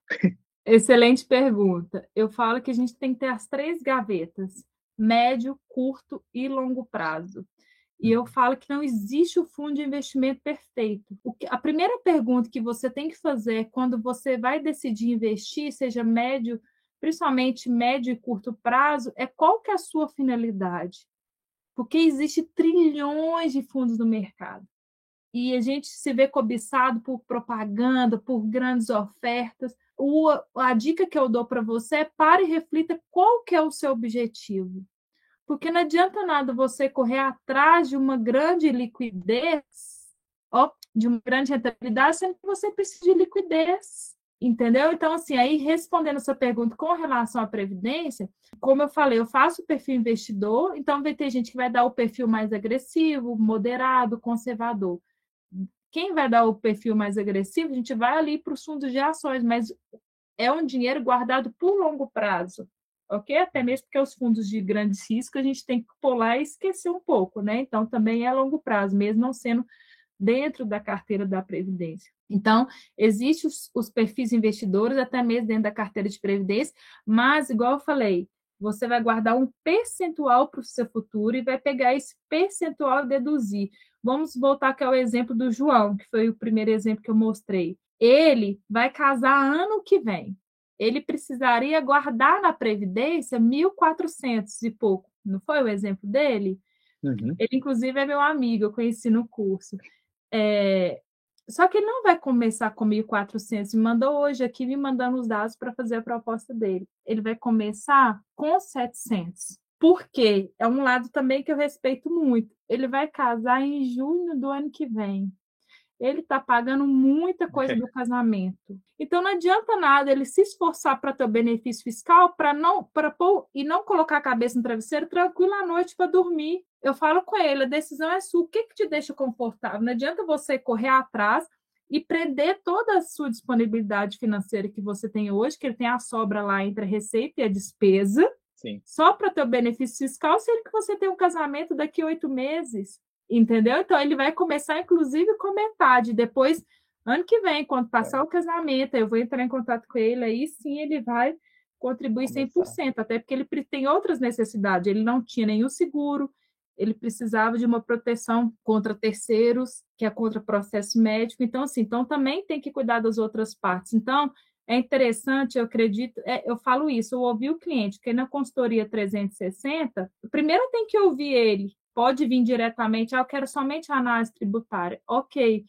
Excelente pergunta. Eu falo que a gente tem que ter as três gavetas: médio, curto e longo prazo. E eu falo que não existe o fundo de investimento perfeito. Que, a primeira pergunta que você tem que fazer quando você vai decidir investir, seja médio, principalmente médio e curto prazo, é qual que é a sua finalidade. Porque existe trilhões de fundos no mercado. E a gente se vê cobiçado por propaganda, por grandes ofertas. O, a dica que eu dou para você é pare e reflita qual que é o seu objetivo. Porque não adianta nada você correr atrás de uma grande liquidez, ó, de uma grande rentabilidade, sendo que você precisa de liquidez. Entendeu? Então, assim, aí respondendo essa pergunta com relação à previdência, como eu falei, eu faço o perfil investidor, então vai ter gente que vai dar o perfil mais agressivo, moderado, conservador. Quem vai dar o perfil mais agressivo, a gente vai ali para os fundos de ações, mas é um dinheiro guardado por longo prazo ok? Até mesmo porque os fundos de grandes riscos a gente tem que pular e esquecer um pouco, né? Então, também é a longo prazo, mesmo não sendo dentro da carteira da Previdência. Então, existem os, os perfis investidores, até mesmo dentro da carteira de Previdência, mas, igual eu falei, você vai guardar um percentual para o seu futuro e vai pegar esse percentual e deduzir. Vamos voltar aqui ao exemplo do João, que foi o primeiro exemplo que eu mostrei. Ele vai casar ano que vem ele precisaria guardar na Previdência 1.400 e pouco. Não foi o exemplo dele? Uhum. Ele, inclusive, é meu amigo, eu conheci no curso. É... Só que ele não vai começar com 1.400. Me mandou hoje aqui, me mandando os dados para fazer a proposta dele. Ele vai começar com 700. Por quê? É um lado também que eu respeito muito. Ele vai casar em junho do ano que vem ele está pagando muita coisa do casamento. Então não adianta nada ele se esforçar para ter o benefício fiscal para não para pôr e não colocar a cabeça no travesseiro tranquilo à noite para dormir. Eu falo com ele, a decisão é sua. O que, que te deixa confortável? Não adianta você correr atrás e prender toda a sua disponibilidade financeira que você tem hoje, que ele tem a sobra lá entre a receita e a despesa, Sim. só para o benefício fiscal, sendo que você tem um casamento daqui a oito meses entendeu? Então ele vai começar, inclusive, com metade. Depois, ano que vem, quando passar é. o casamento, eu vou entrar em contato com ele, aí sim ele vai contribuir Começar. 100%, até porque ele tem outras necessidades. Ele não tinha nenhum seguro, ele precisava de uma proteção contra terceiros, que é contra processo médico. Então, assim, então também tem que cuidar das outras partes. Então, é interessante, eu acredito, é, eu falo isso, eu ouvi o cliente, porque na consultoria 360, primeiro tem que ouvir ele, pode vir diretamente, ah, eu quero somente a análise tributária. Ok,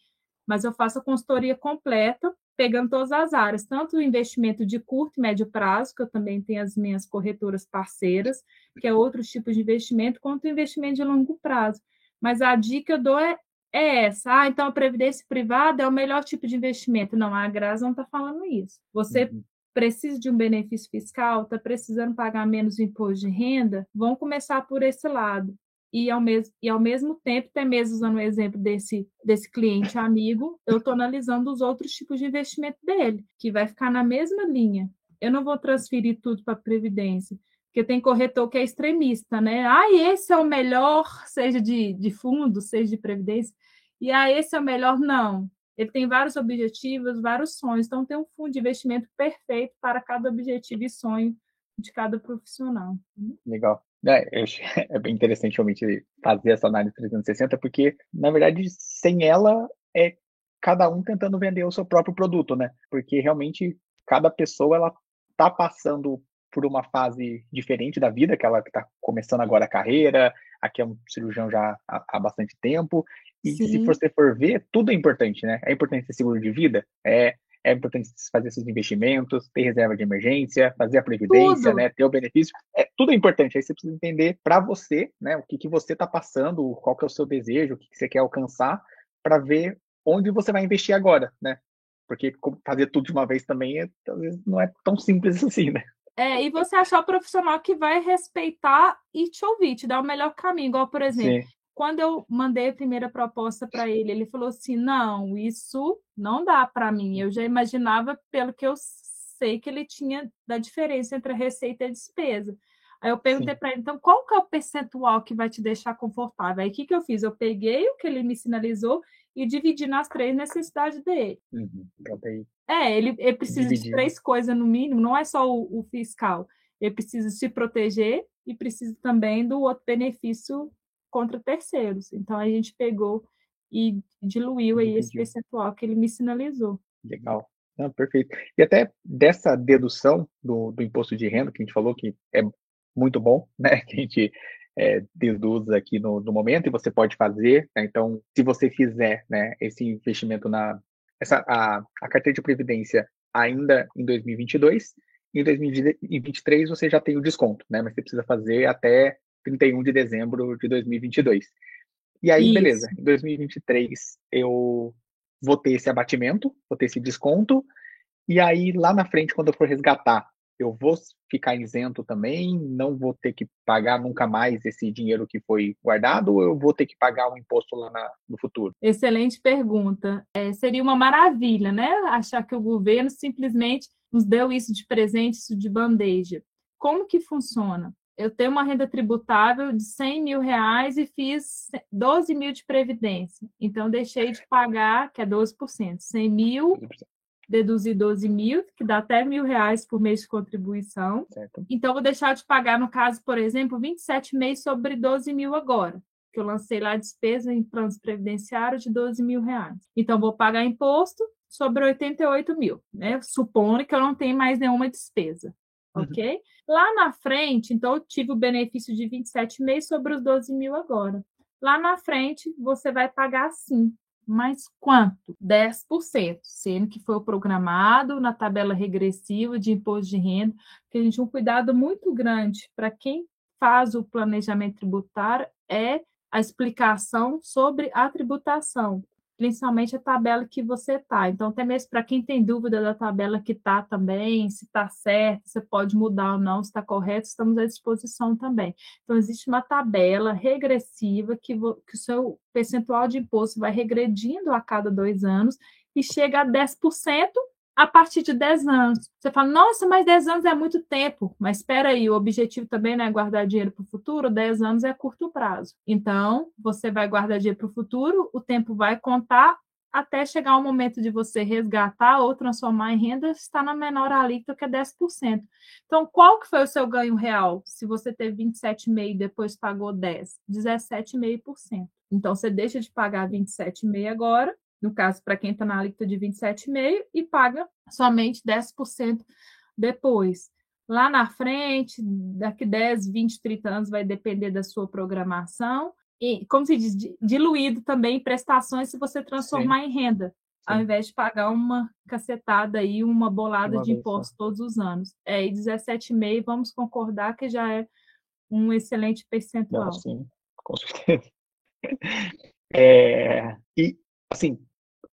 mas eu faço a consultoria completa, pegando todas as áreas, tanto o investimento de curto e médio prazo, que eu também tenho as minhas corretoras parceiras, que é outros tipos de investimento, quanto o investimento de longo prazo. Mas a dica que eu dou é, é essa. Ah, então a previdência privada é o melhor tipo de investimento. Não, a Graça não está falando isso. Você uhum. precisa de um benefício fiscal, está precisando pagar menos imposto de renda, vão começar por esse lado e ao, mesmo, e ao mesmo tempo, até mesmo usando o exemplo desse, desse cliente amigo, eu estou analisando os outros tipos de investimento dele, que vai ficar na mesma linha. Eu não vou transferir tudo para a Previdência, porque tem corretor que é extremista, né? Ah, esse é o melhor, seja de, de fundo, seja de Previdência, e ah, esse é o melhor, não. Ele tem vários objetivos, vários sonhos, então tem um fundo de investimento perfeito para cada objetivo e sonho de cada profissional. Legal. É, <laughs> é bem interessante realmente fazer essa análise 360, porque, na verdade, sem ela, é cada um tentando vender o seu próprio produto, né? Porque realmente cada pessoa ela tá passando por uma fase diferente da vida, que ela está começando agora a carreira, aqui é um cirurgião já há, há bastante tempo, e Sim. se você for ver, tudo é importante, né? É importante ter seguro de vida, é é importante fazer esses investimentos, ter reserva de emergência, fazer a previdência, tudo. né, ter o benefício. É, tudo é importante. Aí você precisa entender para você, né, o que, que você está passando, qual que é o seu desejo, o que, que você quer alcançar, para ver onde você vai investir agora, né? Porque fazer tudo de uma vez também é, talvez não é tão simples <laughs> assim, né? É, e você achar o profissional que vai respeitar e te ouvir, te dar o melhor caminho. Igual, por exemplo, Sim quando eu mandei a primeira proposta para ele, ele falou assim: não, isso não dá para mim. Eu já imaginava, pelo que eu sei, que ele tinha da diferença entre a receita e a despesa. Aí eu perguntei para ele, então, qual que é o percentual que vai te deixar confortável? Aí o que, que eu fiz? Eu peguei o que ele me sinalizou e dividir nas três necessidades dele. Uhum. É, ele, ele precisa dividir. de três coisas no mínimo, não é só o, o, fiscal. Ele precisa se proteger e precisa também do outro benefício contra terceiros. Então a gente pegou e diluiu aí esse percentual que ele me sinalizou. Legal. Não, perfeito. E até dessa dedução do, do imposto de renda, que a gente falou que é muito bom, <laughs> né? Que a gente é, deduz aqui no, no, momento e você pode fazer. Né? Então, se você fizer né, esse investimento na essa, a, a carteira de previdência ainda em 2022, em 2023 você já tem o desconto, né? Mas você precisa fazer até 31 de dezembro de 2022. E aí, Isso. beleza, em 2023 eu vou ter esse abatimento, vou ter esse desconto, e aí lá na frente, quando eu for resgatar eu vou ficar isento também, não vou ter que pagar nunca mais esse dinheiro que foi guardado, ou eu vou ter que pagar um imposto lá na, no futuro? Excelente pergunta. É, seria uma maravilha, né? Achar que o governo simplesmente nos deu isso de presente, isso de bandeja. Como que funciona? Eu tenho uma renda tributável de 100 mil reais e fiz 12 mil de previdência. Então, deixei de pagar, que é 12%. 100 mil, 12% deduzir 12 mil, que dá até mil reais por mês de contribuição. Certo. Então, vou deixar de pagar, no caso, por exemplo, 27 meses sobre 12 mil agora, que eu lancei lá a despesa em planos previdenciários de 12 mil reais. Então, vou pagar imposto sobre 88 mil, né? Supondo que eu não tenho mais nenhuma despesa. Uhum. Ok? Lá na frente, então, eu tive o benefício de 27 meses sobre os 12 mil agora. Lá na frente, você vai pagar sim mas quanto? 10%, sendo que foi o programado na tabela regressiva de imposto de renda, que a gente tem um cuidado muito grande para quem faz o planejamento tributário é a explicação sobre a tributação principalmente a tabela que você está. Então, até mesmo para quem tem dúvida da tabela que está também, se está certo, você pode mudar ou não, se está correto, estamos à disposição também. Então, existe uma tabela regressiva que, que o seu percentual de imposto vai regredindo a cada dois anos e chega a 10% a partir de 10 anos. Você fala, nossa, mas 10 anos é muito tempo. Mas espera aí, o objetivo também não é guardar dinheiro para o futuro, 10 anos é curto prazo. Então, você vai guardar dinheiro para o futuro, o tempo vai contar até chegar o momento de você resgatar ou transformar em renda, está na menor alíquota que é 10%. Então, qual que foi o seu ganho real? Se você teve 27,5% e depois pagou 10%, 17,5%. Então, você deixa de pagar 27,5% agora no caso, para quem está na alíquota de 27,5%, e paga somente 10% depois. Lá na frente, daqui 10, 20, 30 anos, vai depender da sua programação. E, como se diz, diluído também em prestações se você transformar Sim. em renda, Sim. ao invés de pagar uma cacetada aí, uma bolada uma de imposto todos os anos. É, e 17,5%, vamos concordar que já é um excelente percentual. Não, sim, com certeza. <laughs> É, e, assim,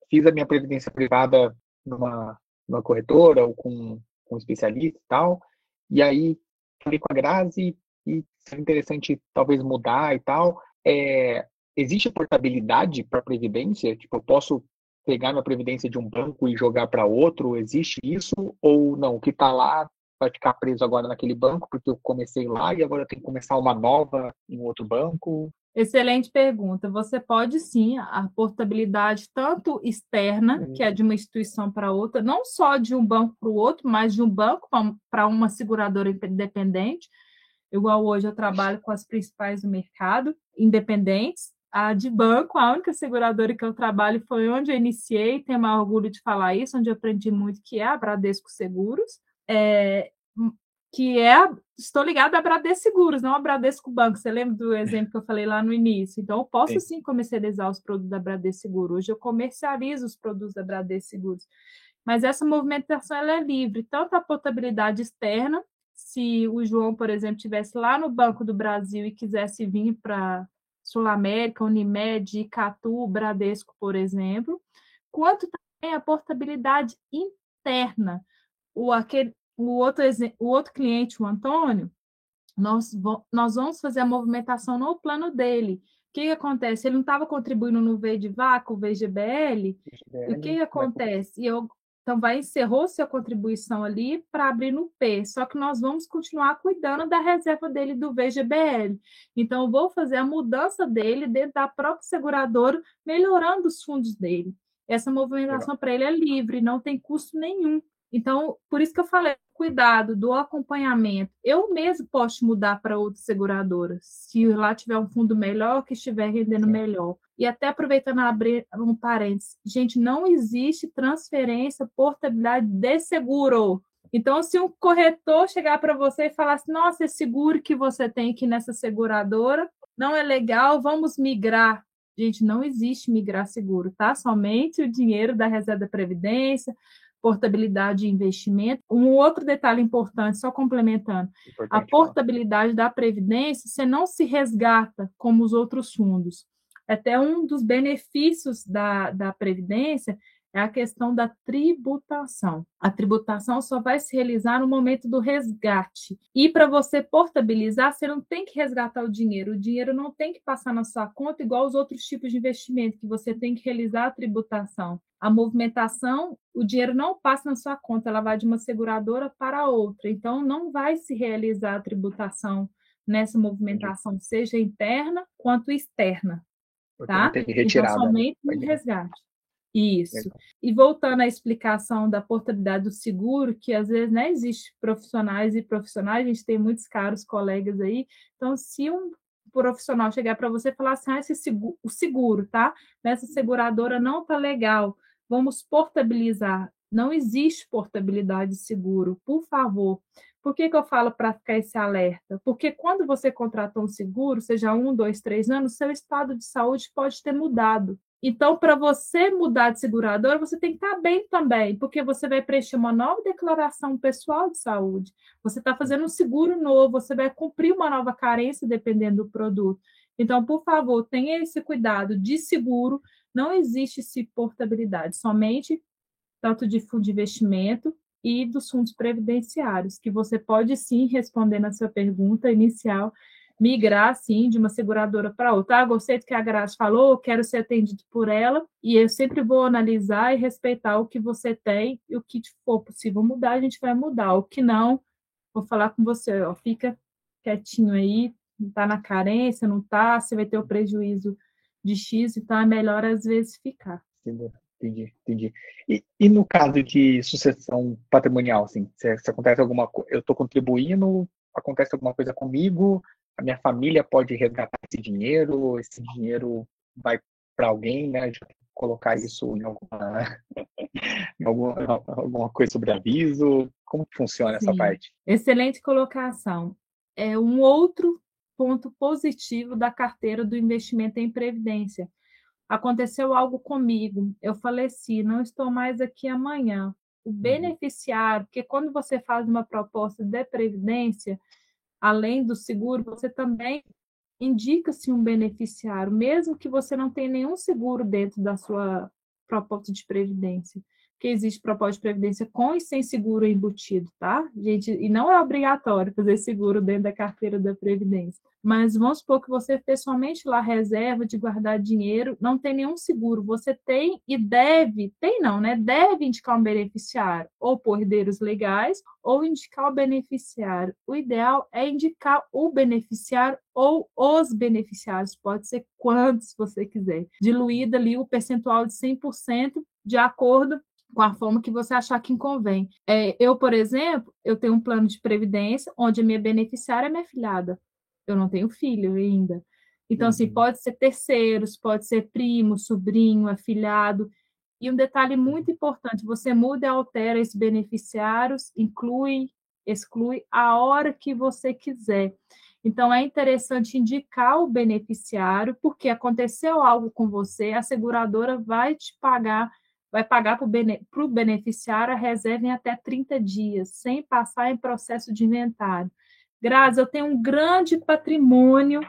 fiz a minha previdência privada numa, numa corretora ou com, com um especialista e tal, e aí falei com a Grazi e seria interessante talvez mudar e tal. É, existe portabilidade para previdência? Tipo, eu posso pegar minha previdência de um banco e jogar para outro? Existe isso? Ou não? O que está lá vai ficar preso agora naquele banco porque eu comecei lá e agora eu tenho que começar uma nova em outro banco? Excelente pergunta. Você pode sim, a portabilidade tanto externa, que é de uma instituição para outra, não só de um banco para o outro, mas de um banco para uma seguradora independente. Igual hoje eu trabalho com as principais do mercado, independentes. A de banco, a única seguradora que eu trabalho foi onde eu iniciei, tenho mais orgulho de falar isso, onde eu aprendi muito, que é a Bradesco Seguros. É, que é, estou ligada a Bradesco Seguros, não a Bradesco Banco. Você lembra do exemplo que eu falei lá no início? Então, eu posso sim, sim comercializar os produtos da Bradesco Seguros. Hoje eu comercializo os produtos da Bradesco Seguros. Mas essa movimentação ela é livre, tanto a potabilidade externa, se o João, por exemplo, estivesse lá no Banco do Brasil e quisesse vir para Sul América, Unimed, Icatu, Bradesco, por exemplo, quanto também a portabilidade interna. O, aquele, o outro, o outro cliente, o Antônio, nós, nós vamos fazer a movimentação no plano dele. O que, que acontece? Ele não estava contribuindo no V de vácuo, VGBL, VGBL, o que, que acontece? E eu Então, vai encerrou sua contribuição ali para abrir no P, só que nós vamos continuar cuidando da reserva dele do VGBL. Então, eu vou fazer a mudança dele dentro da própria seguradora, melhorando os fundos dele. Essa movimentação para ele é livre, não tem custo nenhum. Então, por isso que eu falei, cuidado do acompanhamento. Eu mesmo posso mudar para outra seguradora, se lá tiver um fundo melhor, que estiver rendendo Sim. melhor. E até aproveitando abrir um parênteses, gente, não existe transferência, portabilidade de seguro. Então, se um corretor chegar para você e falar assim, nossa, esse seguro que você tem aqui nessa seguradora não é legal, vamos migrar. Gente, não existe migrar seguro, tá? Somente o dinheiro da reserva da Previdência, portabilidade de investimento. Um outro detalhe importante, só complementando, importante, a portabilidade da Previdência, você não se resgata como os outros fundos. Até um dos benefícios da, da Previdência é a questão da tributação. A tributação só vai se realizar no momento do resgate. E para você portabilizar, você não tem que resgatar o dinheiro. O dinheiro não tem que passar na sua conta igual os outros tipos de investimento, que você tem que realizar a tributação. A movimentação, o dinheiro não passa na sua conta, ela vai de uma seguradora para outra. Então, não vai se realizar a tributação nessa movimentação, seja interna quanto externa. Tá? Então, somente no resgate. Isso. E voltando à explicação da portabilidade do seguro, que às vezes né, existe profissionais e profissionais, a gente tem muitos caros colegas aí. Então, se um profissional chegar para você e falar assim, ah, esse seguro, o seguro, tá? Nessa seguradora não tá legal, vamos portabilizar. Não existe portabilidade de seguro, por favor. Por que, que eu falo para ficar esse alerta? Porque quando você contratou um seguro, seja um, dois, três anos, seu estado de saúde pode ter mudado. Então, para você mudar de seguradora, você tem que estar bem também, porque você vai preencher uma nova declaração pessoal de saúde, você está fazendo um seguro novo, você vai cumprir uma nova carência dependendo do produto. Então, por favor, tenha esse cuidado de seguro, não existe se portabilidade, somente tanto de fundo de investimento e dos fundos previdenciários, que você pode sim responder na sua pergunta inicial migrar, assim, de uma seguradora para outra. Ah, gostei do que a Graça falou, quero ser atendido por ela, e eu sempre vou analisar e respeitar o que você tem, e o que for possível mudar, a gente vai mudar. O que não, vou falar com você, ó, fica quietinho aí, não está na carência, não está, você vai ter o prejuízo de X, então é melhor às vezes ficar. Entendi, entendi. E, e no caso de sucessão patrimonial, assim, se, se acontece alguma coisa, eu estou contribuindo, acontece alguma coisa comigo, a minha família pode resgatar esse dinheiro, esse dinheiro vai para alguém, né? Colocar isso em alguma, <laughs> em alguma, alguma coisa sobre aviso. Como funciona Sim. essa parte? Excelente colocação. É um outro ponto positivo da carteira do investimento em previdência. Aconteceu algo comigo, eu faleci, não estou mais aqui amanhã. O uhum. beneficiário, porque quando você faz uma proposta de previdência, além do seguro, você também indica-se um beneficiário, mesmo que você não tenha nenhum seguro dentro da sua proposta de previdência que existe propósito de previdência com e sem seguro embutido, tá? Gente, e não é obrigatório fazer seguro dentro da carteira da previdência. Mas vamos supor que você fez somente lá reserva de guardar dinheiro, não tem nenhum seguro. Você tem e deve, tem não, né? Deve indicar um beneficiário, ou por herdeiros legais, ou indicar o beneficiário. O ideal é indicar o beneficiário ou os beneficiários, pode ser quantos você quiser. Diluído ali o percentual de 100% de acordo com a forma que você achar que convém. É, eu, por exemplo, eu tenho um plano de previdência onde a minha beneficiária é minha filhada. Eu não tenho filho ainda. Então, assim, uhum. assim, pode ser terceiros, pode ser primo, sobrinho, afilhado. E um detalhe muito importante, você muda e altera esses beneficiários, inclui, exclui a hora que você quiser. Então, é interessante indicar o beneficiário, porque aconteceu algo com você, a seguradora vai te pagar vai pagar para o bene, beneficiário a reserva em até 30 dias, sem passar em processo de inventário. Grazi, eu tenho um grande patrimônio,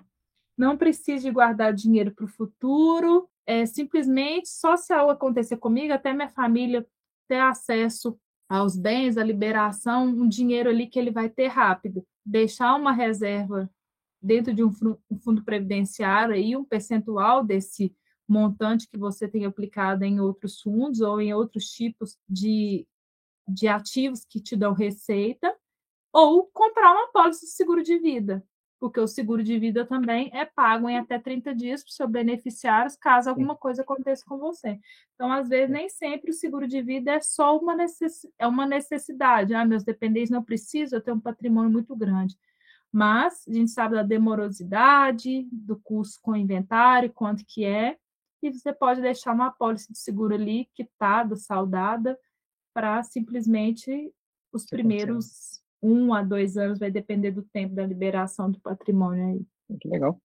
não preciso de guardar dinheiro para o futuro, é simplesmente só se algo acontecer comigo, até minha família ter acesso aos bens, a liberação, um dinheiro ali que ele vai ter rápido. Deixar uma reserva dentro de um fundo previdenciário aí, um percentual desse montante que você tem aplicado em outros fundos ou em outros tipos de, de ativos que te dão receita, ou comprar uma pólice de seguro de vida, porque o seguro de vida também é pago em até 30 dias para os seus beneficiários, caso alguma coisa aconteça com você. Então, às vezes, nem sempre o seguro de vida é só uma, necess... é uma necessidade. Ah, meus dependentes não precisam, eu tenho um patrimônio muito grande. Mas a gente sabe da demorosidade, do custo com o inventário, quanto que é, e você pode deixar uma apólice de seguro ali, quitada, saudada, para simplesmente os primeiros um a dois anos, vai depender do tempo da liberação do patrimônio aí. Muito legal.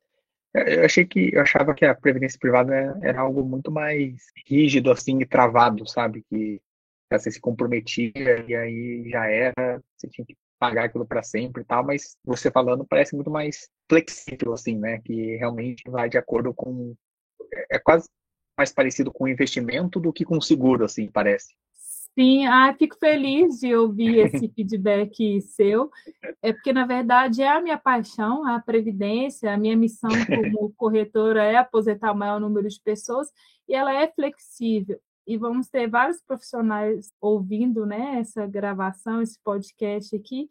É, eu achei que eu achava que a previdência privada era algo muito mais rígido assim e travado, sabe? Que você se comprometia e aí já era, você tinha que pagar aquilo para sempre e tal, mas você falando parece muito mais flexível assim, né? Que realmente vai de acordo com é, quase mais parecido com investimento do que com seguro, assim, parece. Sim, ah, fico feliz de ouvir <laughs> esse feedback seu, é porque, na verdade, é a minha paixão, a previdência, a minha missão <laughs> como corretora é aposentar o maior número de pessoas, e ela é flexível. E vamos ter vários profissionais ouvindo né, essa gravação, esse podcast aqui,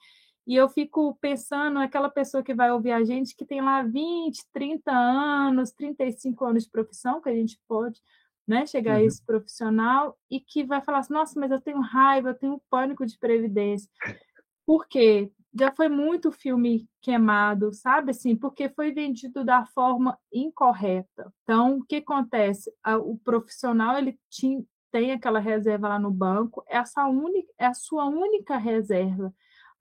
e eu fico pensando aquela pessoa que vai ouvir a gente que tem lá 20, 30 anos, 35 anos de profissão, que a gente pode né, chegar uhum. a esse profissional e que vai falar assim, nossa, mas eu tenho raiva, eu tenho pânico de previdência. Por quê? Já foi muito filme queimado, sabe assim, porque foi vendido da forma incorreta. Então, o que acontece? O profissional ele tinha, tem aquela reserva lá no banco, essa única, é a sua única reserva.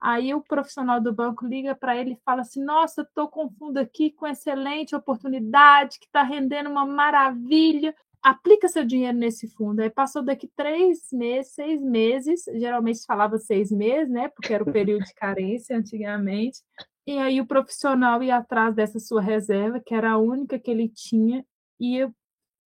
Aí o profissional do banco liga para ele e fala assim: Nossa, estou com fundo aqui com excelente oportunidade, que está rendendo uma maravilha aplica seu dinheiro nesse fundo. Aí passou daqui três meses, seis meses, geralmente falava seis meses, né? Porque era o período de carência antigamente. E aí o profissional ia atrás dessa sua reserva, que era a única que ele tinha, ia,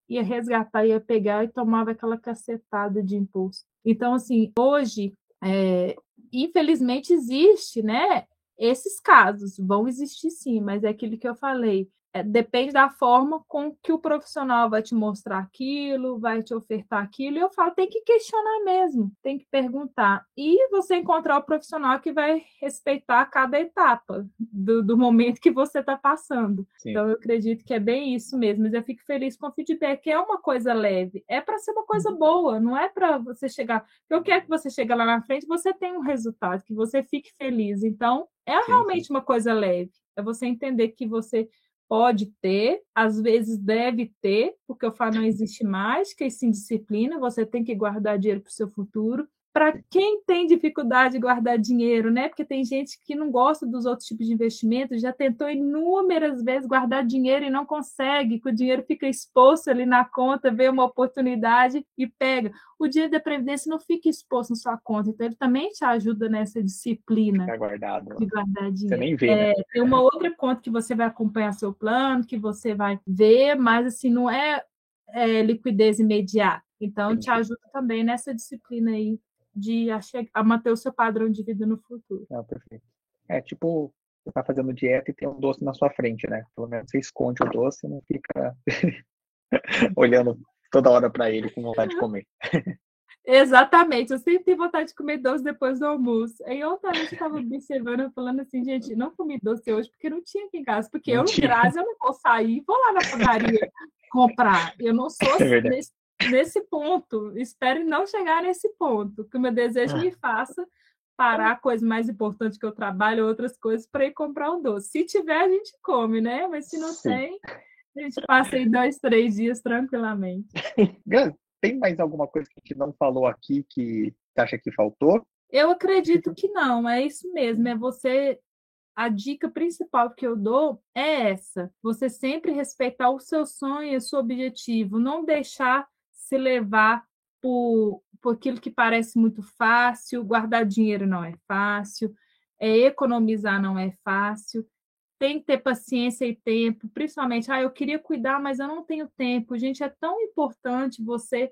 ia resgatar, ia pegar e tomava aquela cacetada de impulso. Então, assim, hoje, é, infelizmente, existe, né? Esses casos vão existir sim, mas é aquilo que eu falei depende da forma com que o profissional vai te mostrar aquilo, vai te ofertar aquilo. E eu falo, tem que questionar mesmo, tem que perguntar. E você encontrar o profissional que vai respeitar cada etapa do, do momento que você está passando. Sim. Então, eu acredito que é bem isso mesmo. Mas eu fico feliz com o feedback. É uma coisa leve, é para ser uma coisa uhum. boa, não é para você chegar. Eu quero que você chegue lá na frente, você tenha um resultado, que você fique feliz. Então, é sim, realmente sim. uma coisa leve. É você entender que você pode ter, às vezes deve ter, porque o FA não existe mais, que é sim disciplina, você tem que guardar dinheiro para o seu futuro, para quem tem dificuldade de guardar dinheiro, né? Porque tem gente que não gosta dos outros tipos de investimentos, já tentou inúmeras vezes guardar dinheiro e não consegue, que o dinheiro fica exposto ali na conta, vê uma oportunidade e pega. O dinheiro da Previdência não fica exposto na sua conta, então ele também te ajuda nessa disciplina Fica guardado. de guardar dinheiro. Você nem vê, né? é? Tem uma outra conta que você vai acompanhar seu plano, que você vai ver, mas assim, não é, é liquidez imediata. Então, Entendi. te ajuda também nessa disciplina aí de a, a manter o seu padrão de vida no futuro. É, perfeito. É tipo, você tá fazendo dieta e tem um doce na sua frente, né? Pelo menos você esconde o doce e não fica <laughs> olhando toda hora para ele com vontade de comer. Exatamente, eu sempre tenho vontade de comer doce depois do almoço. Aí ontem eu estava <laughs> observando, falando assim, gente, não comi doce hoje porque não tinha aqui em casa, porque não eu, tinha. Grazi, eu não vou sair, vou lá na padaria <laughs> comprar. Eu não sou é nesse nesse ponto. Espero não chegar nesse ponto, que o meu desejo me faça parar coisas mais importantes que eu trabalho, outras coisas, para ir comprar um doce. Se tiver, a gente come, né? Mas se não Sim. tem, a gente passa aí dois, três dias tranquilamente. <laughs> Tem mais alguma coisa que a gente não falou aqui que você acha que faltou? Eu acredito que não, é isso mesmo, é você a dica principal que eu dou é essa: você sempre respeitar o seu sonho e o seu objetivo, não deixar se levar por, por aquilo que parece muito fácil, guardar dinheiro não é fácil, é, economizar não é fácil, tem que ter paciência e tempo, principalmente, ah, eu queria cuidar, mas eu não tenho tempo. Gente, é tão importante você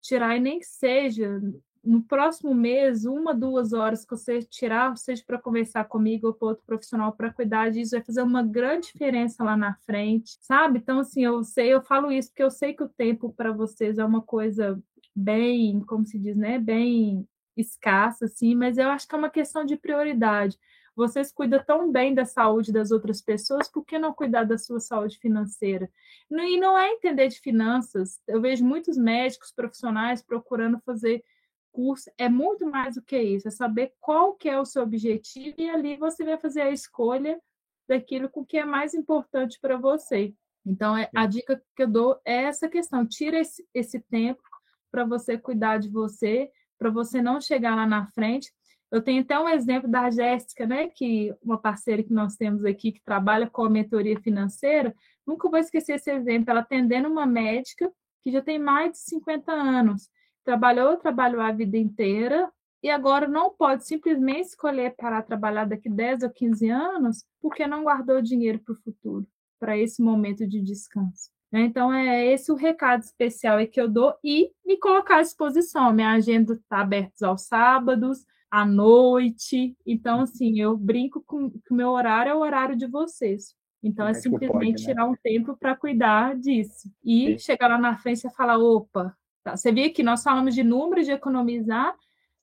tirar, e nem que seja no próximo mês, uma, duas horas que você tirar, seja para conversar comigo ou com outro profissional para cuidar disso, vai fazer uma grande diferença lá na frente, sabe? Então, assim, eu sei, eu falo isso porque eu sei que o tempo para vocês é uma coisa bem, como se diz, né? Bem escassa, assim, mas eu acho que é uma questão de prioridade. Vocês cuidam tão bem da saúde das outras pessoas, por que não cuidar da sua saúde financeira? E não é entender de finanças. Eu vejo muitos médicos profissionais procurando fazer curso. É muito mais do que isso. É saber qual que é o seu objetivo e ali você vai fazer a escolha daquilo com que é mais importante para você. Então, é, a dica que eu dou é essa questão. Tira esse, esse tempo para você cuidar de você, para você não chegar lá na frente eu tenho até um exemplo da Jéssica, né, que uma parceira que nós temos aqui que trabalha com a mentoria financeira. Nunca vou esquecer esse exemplo. Ela atendendo uma médica que já tem mais de 50 anos, trabalhou, trabalhou a vida inteira e agora não pode simplesmente escolher parar trabalhar daqui 10 ou 15 anos porque não guardou dinheiro para o futuro, para esse momento de descanso. Então, é esse o recado especial que eu dou e me colocar à disposição. Minha agenda está aberta aos sábados, à noite. Então, assim, eu brinco com que o meu horário é o horário de vocês. Então, é simplesmente pode, né? tirar um tempo para cuidar disso. E Sim. chegar lá na frente e falar: opa. Você vê que nós falamos de número de economizar,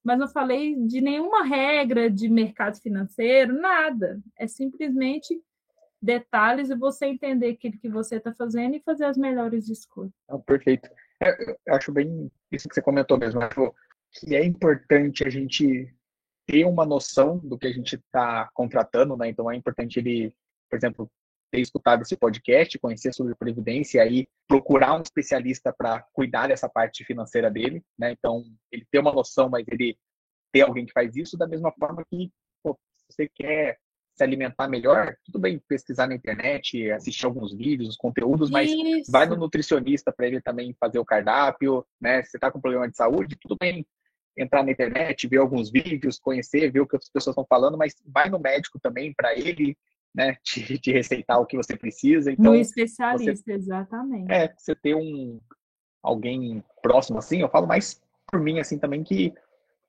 mas não falei de nenhuma regra de mercado financeiro, nada. É simplesmente detalhes e você entender aquilo que você está fazendo e fazer as melhores escolhas. Ah, perfeito. É, eu acho bem isso que você comentou mesmo. Acho que é importante a gente ter uma noção do que a gente está contratando, né? Então é importante ele, por exemplo, ter escutado esse podcast, conhecer sobre previdência e aí procurar um especialista para cuidar dessa parte financeira dele, né? Então ele ter uma noção, mas ele ter alguém que faz isso da mesma forma que pô, se você quer se alimentar melhor, tudo bem pesquisar na internet, assistir alguns vídeos, os conteúdos, mas isso. vai no nutricionista para ele também fazer o cardápio, né? Se você está com problema de saúde, tudo bem entrar na internet, ver alguns vídeos, conhecer, ver o que as pessoas estão falando, mas vai no médico também para ele, né, te, te, receitar o que você precisa. Então, no especialista, você, exatamente. É, você ter um alguém próximo assim, eu falo mais por mim assim também que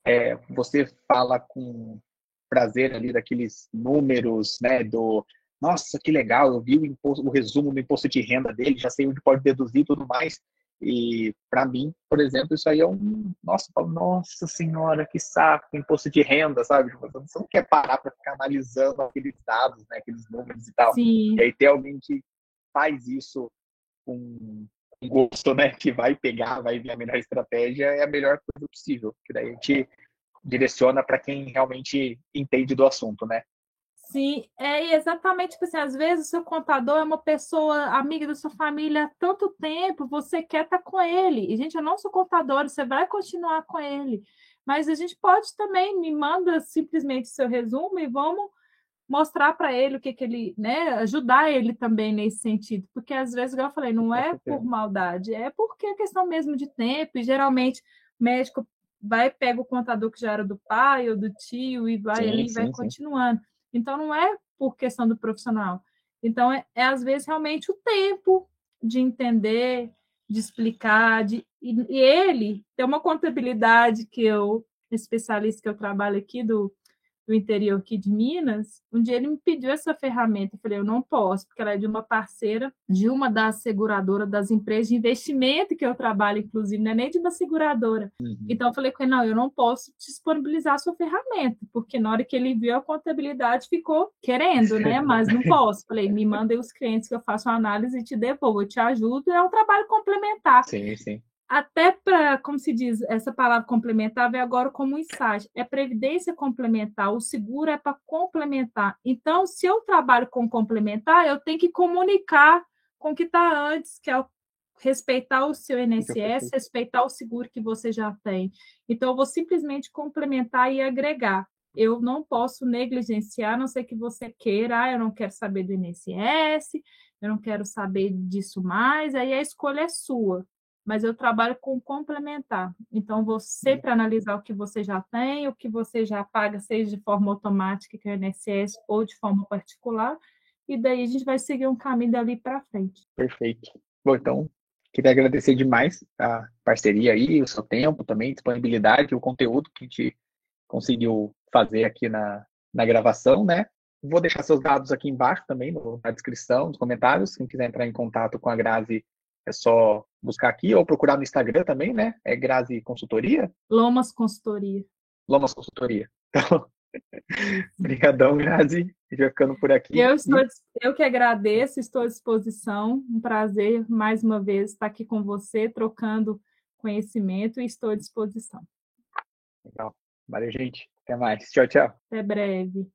é, você fala com prazer ali daqueles números, né, do nossa, que legal, eu vi o, imposto, o resumo do imposto de renda dele, já sei onde pode deduzir e tudo mais. E para mim, por exemplo, isso aí é um. Nossa, nossa senhora, que saco, imposto de renda, sabe? Tipo, você não quer parar para ficar analisando aqueles dados, né, aqueles números e tal. Sim. E aí ter alguém que faz isso com gosto, né, que vai pegar, vai ver a melhor estratégia, é a melhor coisa possível. Que daí a gente direciona para quem realmente entende do assunto, né? Sim, é exatamente tipo assim, às vezes o seu contador é uma pessoa amiga da sua família há tanto tempo, você quer estar tá com ele. E, gente, eu não sou contador, você vai continuar com ele. Mas a gente pode também, me manda simplesmente seu resumo e vamos mostrar para ele o que, que ele, né, ajudar ele também nesse sentido. Porque às vezes, igual eu falei, não é por maldade, é porque é questão mesmo de tempo, e geralmente o médico vai, pega o contador que já era do pai ou do tio e vai sim, ali e vai sim. continuando. Então, não é por questão do profissional. Então, é, é às vezes realmente o tempo de entender, de explicar, de, e, e ele tem uma contabilidade que eu, especialista que eu trabalho aqui do do interior aqui de Minas, um dia ele me pediu essa ferramenta. Eu falei, eu não posso, porque ela é de uma parceira de uma das seguradoras das empresas de investimento que eu trabalho, inclusive, não é nem de uma seguradora. Uhum. Então eu falei com ele, não, eu não posso disponibilizar a sua ferramenta, porque na hora que ele viu a contabilidade ficou querendo, né? <laughs> Mas não posso. Falei, me mandem os clientes que eu faço uma análise e te devolvo, eu te ajudo, é um trabalho complementar. Sim, sim até para, como se diz, essa palavra complementar vem agora como insight. É previdência complementar, o seguro é para complementar. Então, se eu trabalho com complementar, eu tenho que comunicar com o que está antes, que é respeitar o seu INSS, respeitar o seguro que você já tem. Então, eu vou simplesmente complementar e agregar. Eu não posso negligenciar, a não ser que você queira, ah, eu não quero saber do INSS, eu não quero saber disso mais, aí a escolha é sua mas eu trabalho com complementar. Então, você para analisar o que você já tem, o que você já paga, seja de forma automática, que é o INSS, ou de forma particular, e daí a gente vai seguir um caminho dali para frente. Perfeito. Bom, então, Queria agradecer demais a parceria aí, o seu tempo também, disponibilidade, o conteúdo que a gente conseguiu fazer aqui na, na gravação, né? Vou deixar seus dados aqui embaixo também, no, na descrição, nos comentários. Quem quiser entrar em contato com a Grazi, é só buscar aqui ou procurar no Instagram também, né? É Grazi Consultoria? Lomas Consultoria. Lomas Consultoria. Então, <laughs> Obrigadão, Grazi. A gente vai ficando por aqui. Eu, estou, eu que agradeço, estou à disposição. Um prazer, mais uma vez, estar aqui com você, trocando conhecimento e estou à disposição. Legal. Valeu, gente. Até mais. Tchau, tchau. Até breve.